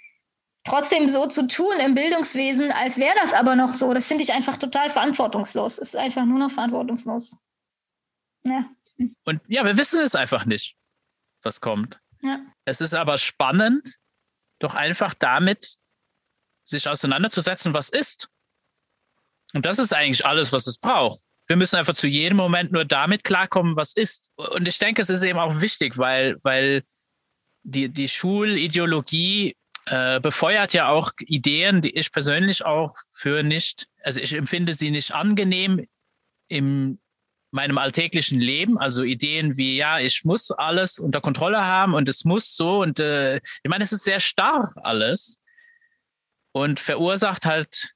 trotzdem so zu tun im Bildungswesen, als wäre das aber noch so, das finde ich einfach total verantwortungslos. Es ist einfach nur noch verantwortungslos. Ja. Und ja, wir wissen es einfach nicht, was kommt. Ja. Es ist aber spannend, doch einfach damit sich auseinanderzusetzen, was ist. Und das ist eigentlich alles, was es braucht. Wir müssen einfach zu jedem Moment nur damit klarkommen, was ist. Und ich denke, es ist eben auch wichtig, weil, weil die, die Schulideologie äh, befeuert ja auch Ideen, die ich persönlich auch für nicht, also ich empfinde sie nicht angenehm in meinem alltäglichen Leben. Also Ideen wie, ja, ich muss alles unter Kontrolle haben und es muss so. Und äh, ich meine, es ist sehr starr alles und verursacht halt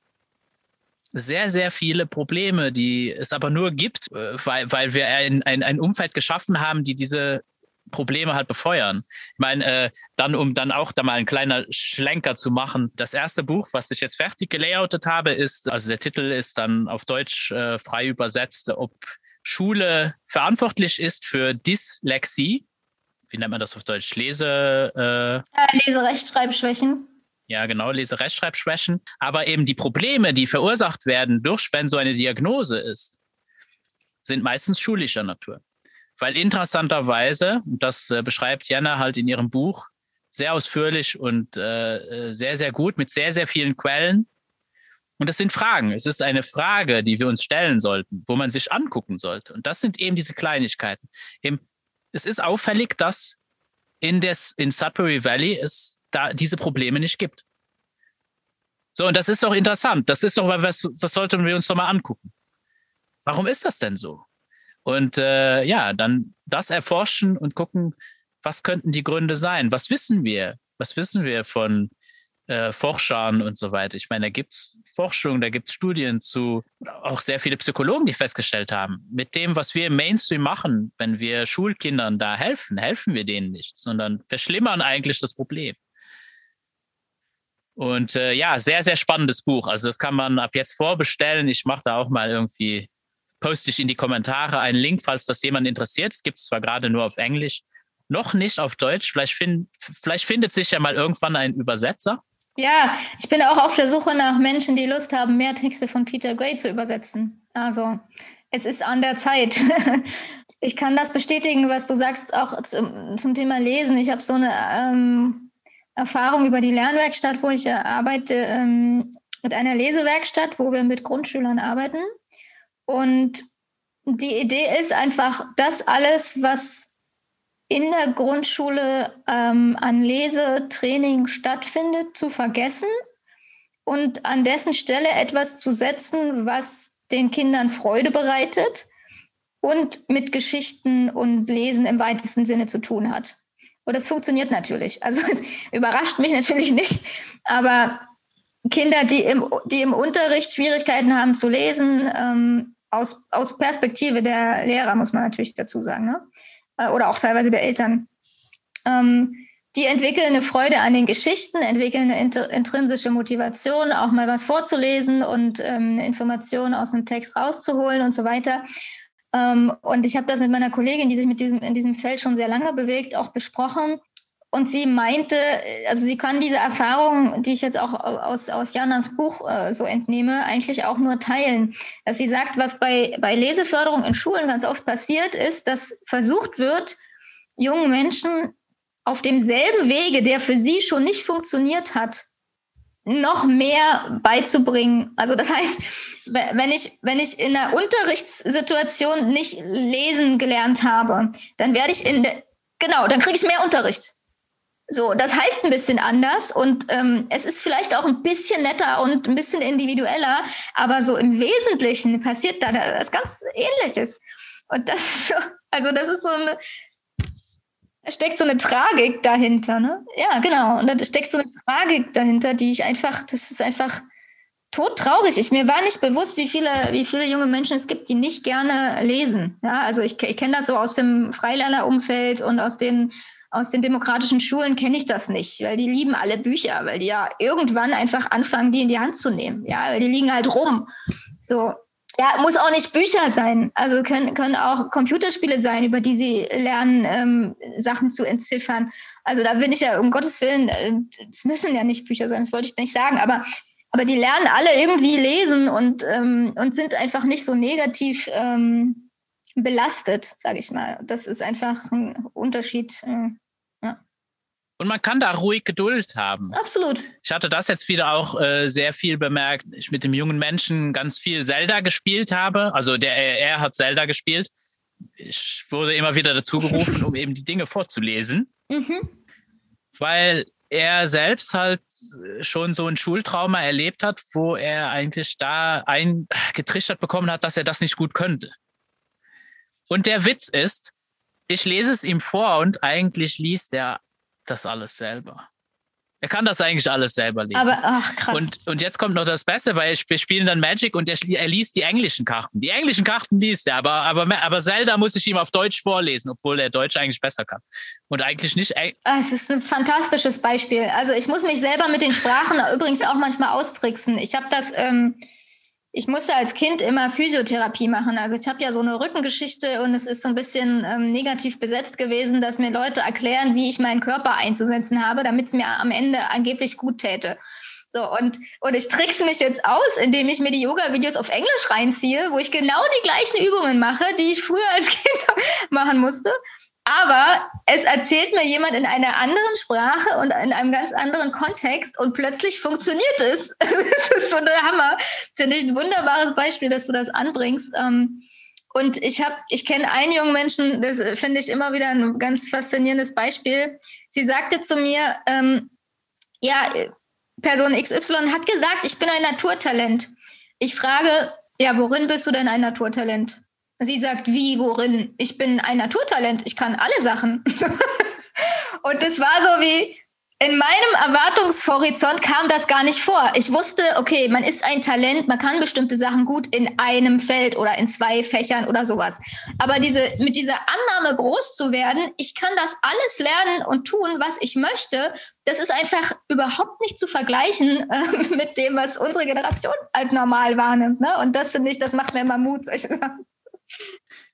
sehr, sehr viele Probleme, die es aber nur gibt, äh, weil, weil wir ein, ein, ein Umfeld geschaffen haben, die diese Probleme halt befeuern. Ich meine, äh, dann, um dann auch da mal ein kleiner Schlenker zu machen, das erste Buch, was ich jetzt fertig gelayoutet habe, ist, also der Titel ist dann auf Deutsch äh, frei übersetzt, ob Schule verantwortlich ist für Dyslexie. Wie nennt man das auf Deutsch? Lese. Äh, Leserechtschreibschwächen. Ja, genau, Leserechtschreibschwächen. Aber eben die Probleme, die verursacht werden durch, wenn so eine Diagnose ist, sind meistens schulischer Natur. Weil interessanterweise, das äh, beschreibt Jana halt in ihrem Buch sehr ausführlich und äh, äh, sehr, sehr gut mit sehr, sehr vielen Quellen. Und das sind Fragen. Es ist eine Frage, die wir uns stellen sollten, wo man sich angucken sollte. Und das sind eben diese Kleinigkeiten. Eben, es ist auffällig, dass in, des, in Sudbury Valley es da diese Probleme nicht gibt. So, und das ist doch interessant. Das ist doch was, das sollten wir uns doch mal angucken. Warum ist das denn so? Und äh, ja, dann das erforschen und gucken, was könnten die Gründe sein? Was wissen wir? Was wissen wir von äh, Forschern und so weiter? Ich meine, da gibt es Forschung, da gibt es Studien zu, auch sehr viele Psychologen, die festgestellt haben, mit dem, was wir im Mainstream machen, wenn wir Schulkindern da helfen, helfen wir denen nicht, sondern verschlimmern eigentlich das Problem. Und äh, ja, sehr, sehr spannendes Buch. Also das kann man ab jetzt vorbestellen. Ich mache da auch mal irgendwie poste ich in die Kommentare einen Link, falls das jemand interessiert. Es gibt es zwar gerade nur auf Englisch, noch nicht auf Deutsch. Vielleicht, find, vielleicht findet sich ja mal irgendwann ein Übersetzer. Ja, ich bin auch auf der Suche nach Menschen, die Lust haben, mehr Texte von Peter Gray zu übersetzen. Also es ist an der Zeit. Ich kann das bestätigen, was du sagst, auch zum, zum Thema Lesen. Ich habe so eine ähm, Erfahrung über die Lernwerkstatt, wo ich arbeite, ähm, mit einer Lesewerkstatt, wo wir mit Grundschülern arbeiten. Und die Idee ist einfach, das alles, was in der Grundschule ähm, an Lesetraining stattfindet, zu vergessen und an dessen Stelle etwas zu setzen, was den Kindern Freude bereitet und mit Geschichten und Lesen im weitesten Sinne zu tun hat. Und das funktioniert natürlich. Also überrascht mich natürlich nicht, aber Kinder, die im, die im Unterricht Schwierigkeiten haben zu lesen, ähm, aus, aus Perspektive der Lehrer, muss man natürlich dazu sagen, ne? Äh, oder auch teilweise der Eltern, ähm, die entwickeln eine Freude an den Geschichten, entwickeln eine intrinsische Motivation, auch mal was vorzulesen und ähm, Informationen aus einem Text rauszuholen und so weiter. Ähm, und ich habe das mit meiner Kollegin, die sich mit diesem, in diesem Feld schon sehr lange bewegt, auch besprochen. Und sie meinte, also sie kann diese Erfahrung, die ich jetzt auch aus, aus Janas Buch äh, so entnehme, eigentlich auch nur teilen. Dass sie sagt, was bei, bei Leseförderung in Schulen ganz oft passiert ist, dass versucht wird, jungen Menschen auf demselben Wege, der für sie schon nicht funktioniert hat, noch mehr beizubringen. Also das heißt, wenn ich, wenn ich in einer Unterrichtssituation nicht lesen gelernt habe, dann werde ich in der, genau, dann kriege ich mehr Unterricht. So, das heißt ein bisschen anders und ähm, es ist vielleicht auch ein bisschen netter und ein bisschen individueller, aber so im Wesentlichen passiert da das ganz Ähnliches. Und das, also das ist so eine, da steckt so eine Tragik dahinter, ne? Ja, genau. Und da steckt so eine Tragik dahinter, die ich einfach, das ist einfach todtraurig. Ich, mir war nicht bewusst, wie viele, wie viele junge Menschen es gibt, die nicht gerne lesen. Ja, also ich, ich kenne das so aus dem Freilernerumfeld und aus den aus den demokratischen Schulen kenne ich das nicht, weil die lieben alle Bücher, weil die ja irgendwann einfach anfangen, die in die Hand zu nehmen. Ja, weil die liegen halt rum. So, ja, muss auch nicht Bücher sein. Also können, können auch Computerspiele sein, über die sie lernen, ähm, Sachen zu entziffern. Also da bin ich ja, um Gottes Willen, äh, es äh, müssen ja nicht Bücher sein, das wollte ich nicht sagen, aber, aber die lernen alle irgendwie lesen und, ähm, und sind einfach nicht so negativ ähm, belastet, sage ich mal. Das ist einfach ein Unterschied. Äh, und man kann da ruhig Geduld haben. Absolut. Ich hatte das jetzt wieder auch äh, sehr viel bemerkt. Ich mit dem jungen Menschen ganz viel Zelda gespielt habe. Also der er hat Zelda gespielt. Ich wurde immer wieder dazu gerufen, um eben die Dinge vorzulesen. Mhm. Weil er selbst halt schon so ein Schultrauma erlebt hat, wo er eigentlich da eingetrichtert bekommen hat, dass er das nicht gut könnte. Und der Witz ist, ich lese es ihm vor und eigentlich liest er das alles selber. Er kann das eigentlich alles selber lesen. Aber, ach, krass. Und, und jetzt kommt noch das Beste, weil wir spielen dann Magic und er, er liest die englischen Karten. Die englischen Karten liest er, aber, aber, aber Zelda muss ich ihm auf Deutsch vorlesen, obwohl er Deutsch eigentlich besser kann. Und eigentlich nicht. Ah, es ist ein fantastisches Beispiel. Also ich muss mich selber mit den Sprachen übrigens auch manchmal austricksen. Ich habe das. Ähm, ich musste als Kind immer Physiotherapie machen. Also ich habe ja so eine Rückengeschichte und es ist so ein bisschen ähm, negativ besetzt gewesen, dass mir Leute erklären, wie ich meinen Körper einzusetzen habe, damit es mir am Ende angeblich gut täte. So, und, und ich trickse mich jetzt aus, indem ich mir die Yoga-Videos auf Englisch reinziehe, wo ich genau die gleichen Übungen mache, die ich früher als Kind machen musste. Aber es erzählt mir jemand in einer anderen Sprache und in einem ganz anderen Kontext und plötzlich funktioniert es. das ist so der Hammer. Finde ich ein wunderbares Beispiel, dass du das anbringst. Ähm, und ich habe, ich kenne einen jungen Menschen, das finde ich immer wieder ein ganz faszinierendes Beispiel. Sie sagte zu mir, ähm, ja, Person XY hat gesagt, ich bin ein Naturtalent. Ich frage, ja, worin bist du denn ein Naturtalent? Sie sagt, wie, worin? Ich bin ein Naturtalent, ich kann alle Sachen. und das war so wie, in meinem Erwartungshorizont kam das gar nicht vor. Ich wusste, okay, man ist ein Talent, man kann bestimmte Sachen gut in einem Feld oder in zwei Fächern oder sowas. Aber diese, mit dieser Annahme groß zu werden, ich kann das alles lernen und tun, was ich möchte, das ist einfach überhaupt nicht zu vergleichen äh, mit dem, was unsere Generation als normal wahrnimmt. Ne? Und das finde ich, das macht mir immer Mut.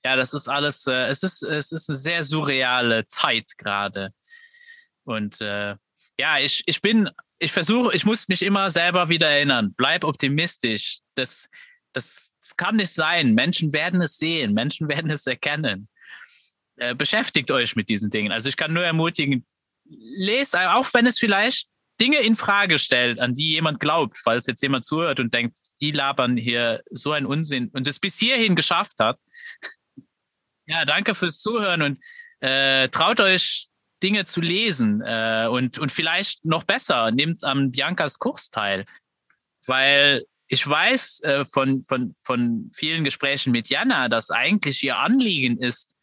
Ja, das ist alles, äh, es, ist, es ist eine sehr surreale Zeit gerade. Und äh, ja, ich, ich bin, ich versuche, ich muss mich immer selber wieder erinnern. Bleib optimistisch. Das, das, das kann nicht sein. Menschen werden es sehen, Menschen werden es erkennen. Äh, beschäftigt euch mit diesen Dingen. Also ich kann nur ermutigen, lest, auch wenn es vielleicht Dinge in Frage stellt, an die jemand glaubt, falls jetzt jemand zuhört und denkt, die labern hier so einen Unsinn und es bis hierhin geschafft hat. Ja, danke fürs Zuhören und äh, traut euch Dinge zu lesen äh, und, und vielleicht noch besser, nehmt am Biancas Kurs teil, weil ich weiß äh, von, von, von vielen Gesprächen mit Jana, dass eigentlich ihr Anliegen ist,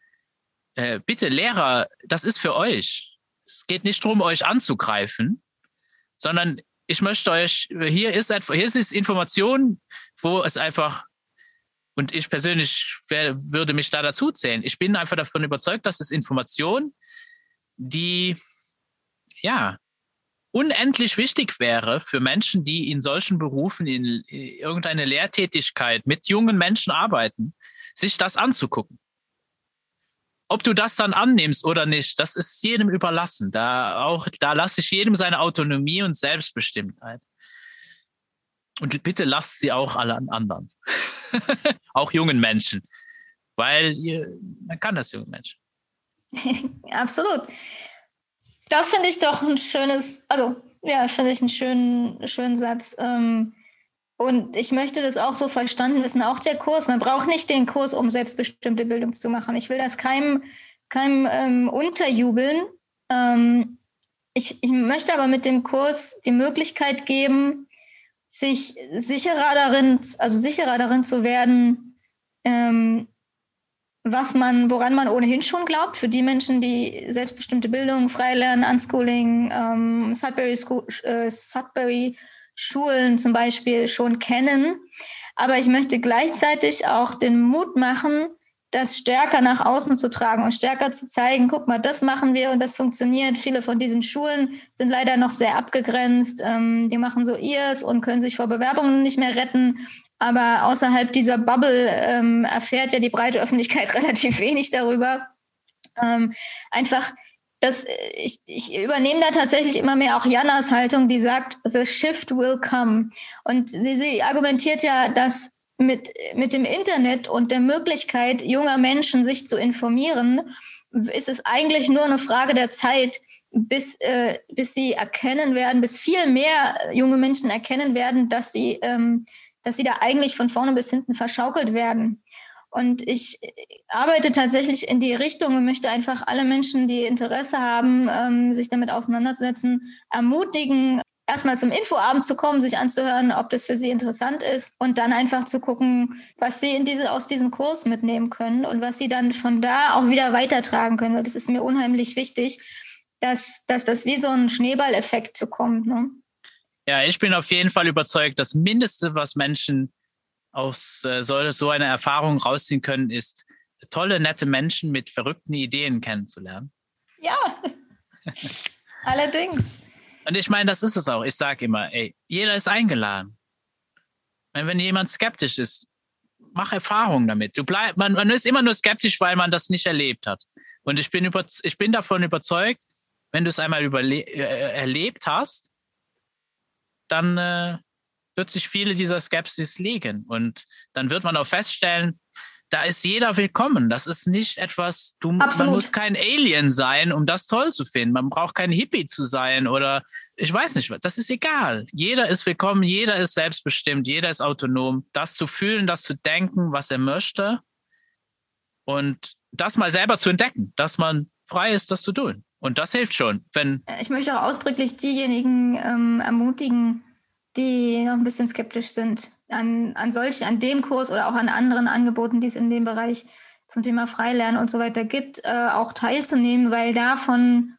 äh, bitte Lehrer, das ist für euch. Es geht nicht darum, euch anzugreifen, sondern ich möchte euch, hier ist, hier ist Information, wo es einfach, und ich persönlich wär, würde mich da dazu zählen. Ich bin einfach davon überzeugt, dass es Information, die, ja, unendlich wichtig wäre für Menschen, die in solchen Berufen, in irgendeiner Lehrtätigkeit mit jungen Menschen arbeiten, sich das anzugucken. Ob du das dann annimmst oder nicht, das ist jedem überlassen. Da auch, da lasse ich jedem seine Autonomie und Selbstbestimmtheit. Und bitte lasst sie auch alle an anderen. auch jungen Menschen. Weil man kann das jungen Menschen. Absolut. Das finde ich doch ein schönes, also ja, finde ich einen schönen, schönen Satz. Ähm, und ich möchte das auch so verstanden wissen, auch der Kurs. Man braucht nicht den Kurs, um selbstbestimmte Bildung zu machen. Ich will das keinem, keinem ähm, unterjubeln. Ähm, ich, ich möchte aber mit dem Kurs die Möglichkeit geben, sich sicherer darin, also sicherer darin zu werden, ähm, was man, woran man ohnehin schon glaubt, für die Menschen, die selbstbestimmte Bildung, Freilernen, Unschooling, ähm, Sudbury, School, äh, Sudbury Schulen zum Beispiel schon kennen. Aber ich möchte gleichzeitig auch den Mut machen, das stärker nach außen zu tragen und stärker zu zeigen, guck mal, das machen wir und das funktioniert. Viele von diesen Schulen sind leider noch sehr abgegrenzt. Ähm, die machen so ihrs und können sich vor Bewerbungen nicht mehr retten. Aber außerhalb dieser Bubble ähm, erfährt ja die breite Öffentlichkeit relativ wenig darüber. Ähm, einfach das, ich, ich übernehme da tatsächlich immer mehr auch Janas Haltung, die sagt, the shift will come. Und sie, sie argumentiert ja, dass mit, mit dem Internet und der Möglichkeit junger Menschen, sich zu informieren, ist es eigentlich nur eine Frage der Zeit, bis, äh, bis sie erkennen werden, bis viel mehr junge Menschen erkennen werden, dass sie, ähm, dass sie da eigentlich von vorne bis hinten verschaukelt werden. Und ich arbeite tatsächlich in die Richtung und möchte einfach alle Menschen, die Interesse haben, ähm, sich damit auseinanderzusetzen, ermutigen, erstmal zum Infoabend zu kommen, sich anzuhören, ob das für sie interessant ist und dann einfach zu gucken, was sie in diese, aus diesem Kurs mitnehmen können und was sie dann von da auch wieder weitertragen können, weil das ist mir unheimlich wichtig. dass, dass das wie so ein Schneeballeffekt zu kommt. Ne? Ja, ich bin auf jeden Fall überzeugt, das Mindeste, was Menschen aus äh, so, so einer Erfahrung rausziehen können, ist, tolle, nette Menschen mit verrückten Ideen kennenzulernen. Ja, allerdings. Und ich meine, das ist es auch. Ich sage immer, ey, jeder ist eingeladen. Wenn jemand skeptisch ist, mach Erfahrungen damit. Du bleib, man, man ist immer nur skeptisch, weil man das nicht erlebt hat. Und ich bin, über, ich bin davon überzeugt, wenn du es einmal überle äh, erlebt hast, dann äh, wird sich viele dieser Skepsis legen. Und dann wird man auch feststellen, da ist jeder willkommen. Das ist nicht etwas, du, man muss kein Alien sein, um das toll zu finden. Man braucht kein Hippie zu sein oder ich weiß nicht, das ist egal. Jeder ist willkommen, jeder ist selbstbestimmt, jeder ist autonom. Das zu fühlen, das zu denken, was er möchte und das mal selber zu entdecken, dass man frei ist, das zu tun. Und das hilft schon, wenn. Ich möchte auch ausdrücklich diejenigen ähm, ermutigen, die noch ein bisschen skeptisch sind an, an solchen, an dem Kurs oder auch an anderen Angeboten, die es in dem Bereich zum Thema Freilernen und so weiter gibt, äh, auch teilzunehmen, weil davon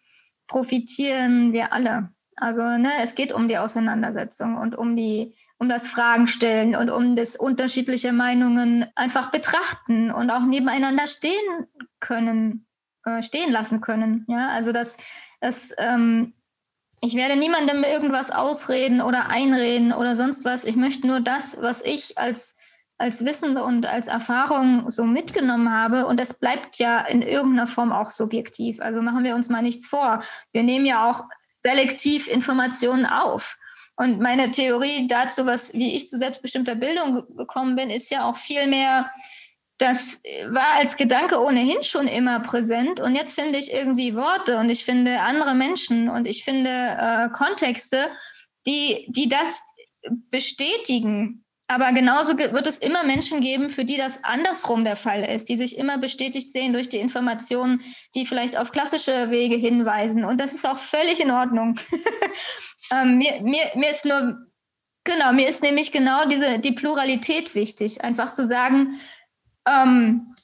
profitieren wir alle. Also ne, es geht um die Auseinandersetzung und um die um das Fragen stellen und um das unterschiedliche Meinungen einfach betrachten und auch nebeneinander stehen können, äh, stehen lassen können. Ja, also das, das ähm, ich werde niemandem irgendwas ausreden oder einreden oder sonst was. Ich möchte nur das, was ich als, als Wissen und als Erfahrung so mitgenommen habe. Und das bleibt ja in irgendeiner Form auch subjektiv. Also machen wir uns mal nichts vor. Wir nehmen ja auch selektiv Informationen auf. Und meine Theorie dazu, was, wie ich zu selbstbestimmter Bildung gekommen bin, ist ja auch viel mehr das war als Gedanke ohnehin schon immer präsent und jetzt finde ich irgendwie Worte und ich finde andere Menschen und ich finde äh, Kontexte, die, die das bestätigen. Aber genauso wird es immer Menschen geben, für die das andersrum der Fall ist, die sich immer bestätigt sehen durch die Informationen, die vielleicht auf klassische Wege hinweisen. Und das ist auch völlig in Ordnung. ähm, mir, mir, mir ist nur, genau, mir ist nämlich genau diese, die Pluralität wichtig. Einfach zu sagen, ähm,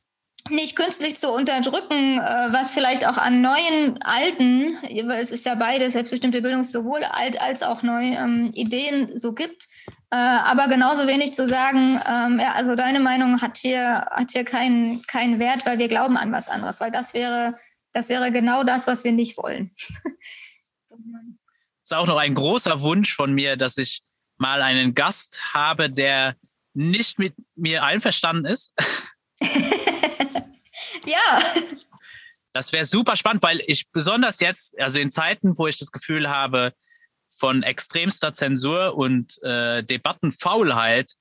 nicht künstlich zu unterdrücken, äh, was vielleicht auch an neuen, alten, weil es ist ja beides, selbstbestimmte Bildung sowohl alt als auch neu, ähm, Ideen so gibt. Äh, aber genauso wenig zu sagen, ähm, ja, also deine Meinung hat hier, hat hier keinen, keinen Wert, weil wir glauben an was anderes, weil das wäre, das wäre genau das, was wir nicht wollen. das ist auch noch ein großer Wunsch von mir, dass ich mal einen Gast habe, der nicht mit mir einverstanden ist. ja. Das wäre super spannend, weil ich besonders jetzt, also in Zeiten, wo ich das Gefühl habe, von extremster Zensur und äh, Debattenfaulheit,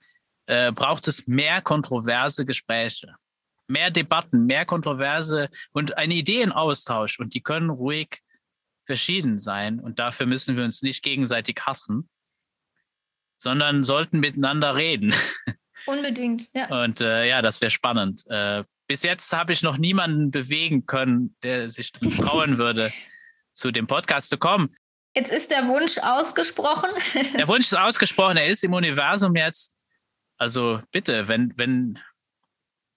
äh, braucht es mehr kontroverse Gespräche. Mehr Debatten, mehr Kontroverse und einen Ideenaustausch. Und die können ruhig verschieden sein. Und dafür müssen wir uns nicht gegenseitig hassen, sondern sollten miteinander reden. Unbedingt, ja. Und äh, ja, das wäre spannend. Äh, bis jetzt habe ich noch niemanden bewegen können, der sich trauen würde, zu dem Podcast zu kommen. Jetzt ist der Wunsch ausgesprochen. der Wunsch ist ausgesprochen, er ist im Universum jetzt. Also bitte, wenn, wenn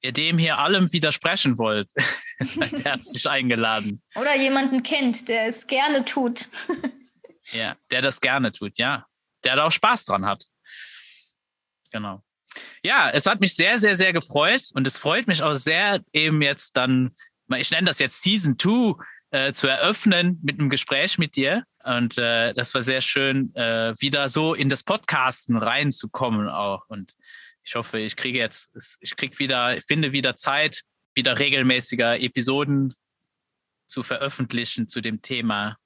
ihr dem hier allem widersprechen wollt, seid herzlich eingeladen. Oder jemanden kennt, der es gerne tut. ja, der das gerne tut, ja. Der da auch Spaß dran hat. Genau. Ja, es hat mich sehr, sehr, sehr gefreut und es freut mich auch sehr, eben jetzt dann, ich nenne das jetzt Season 2, äh, zu eröffnen mit einem Gespräch mit dir. Und äh, das war sehr schön, äh, wieder so in das Podcasten reinzukommen auch. Und ich hoffe, ich kriege jetzt, ich kriege wieder, ich finde wieder Zeit, wieder regelmäßiger Episoden zu veröffentlichen zu dem Thema.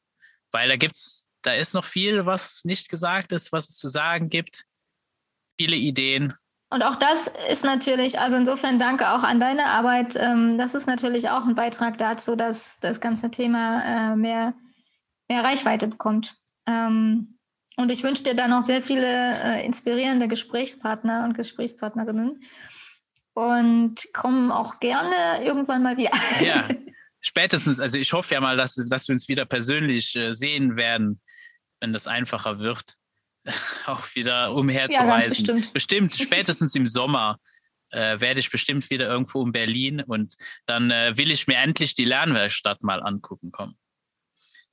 Weil da gibt's, da ist noch viel, was nicht gesagt ist, was es zu sagen gibt. Viele Ideen und auch das ist natürlich, also insofern danke auch an deine Arbeit. Ähm, das ist natürlich auch ein Beitrag dazu, dass das ganze Thema äh, mehr, mehr Reichweite bekommt. Ähm, und ich wünsche dir da noch sehr viele äh, inspirierende Gesprächspartner und Gesprächspartnerinnen. Und kommen auch gerne irgendwann mal wieder. Ja, spätestens. Also ich hoffe ja mal, dass, dass wir uns wieder persönlich äh, sehen werden, wenn das einfacher wird. auch wieder umherzureisen. Ja, bestimmt. bestimmt, spätestens im Sommer äh, werde ich bestimmt wieder irgendwo in Berlin und dann äh, will ich mir endlich die Lernwerkstatt mal angucken kommen.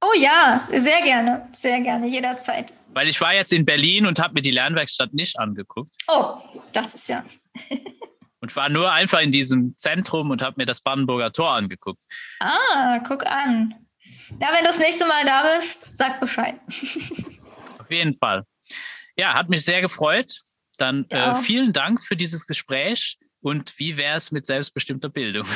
Oh ja, sehr gerne, sehr gerne, jederzeit. Weil ich war jetzt in Berlin und habe mir die Lernwerkstatt nicht angeguckt. Oh, das ist ja. und war nur einfach in diesem Zentrum und habe mir das Brandenburger Tor angeguckt. Ah, guck an. Ja, wenn du das nächste Mal da bist, sag Bescheid. Auf jeden Fall. Ja, hat mich sehr gefreut. Dann äh, vielen Dank für dieses Gespräch und wie wäre es mit selbstbestimmter Bildung?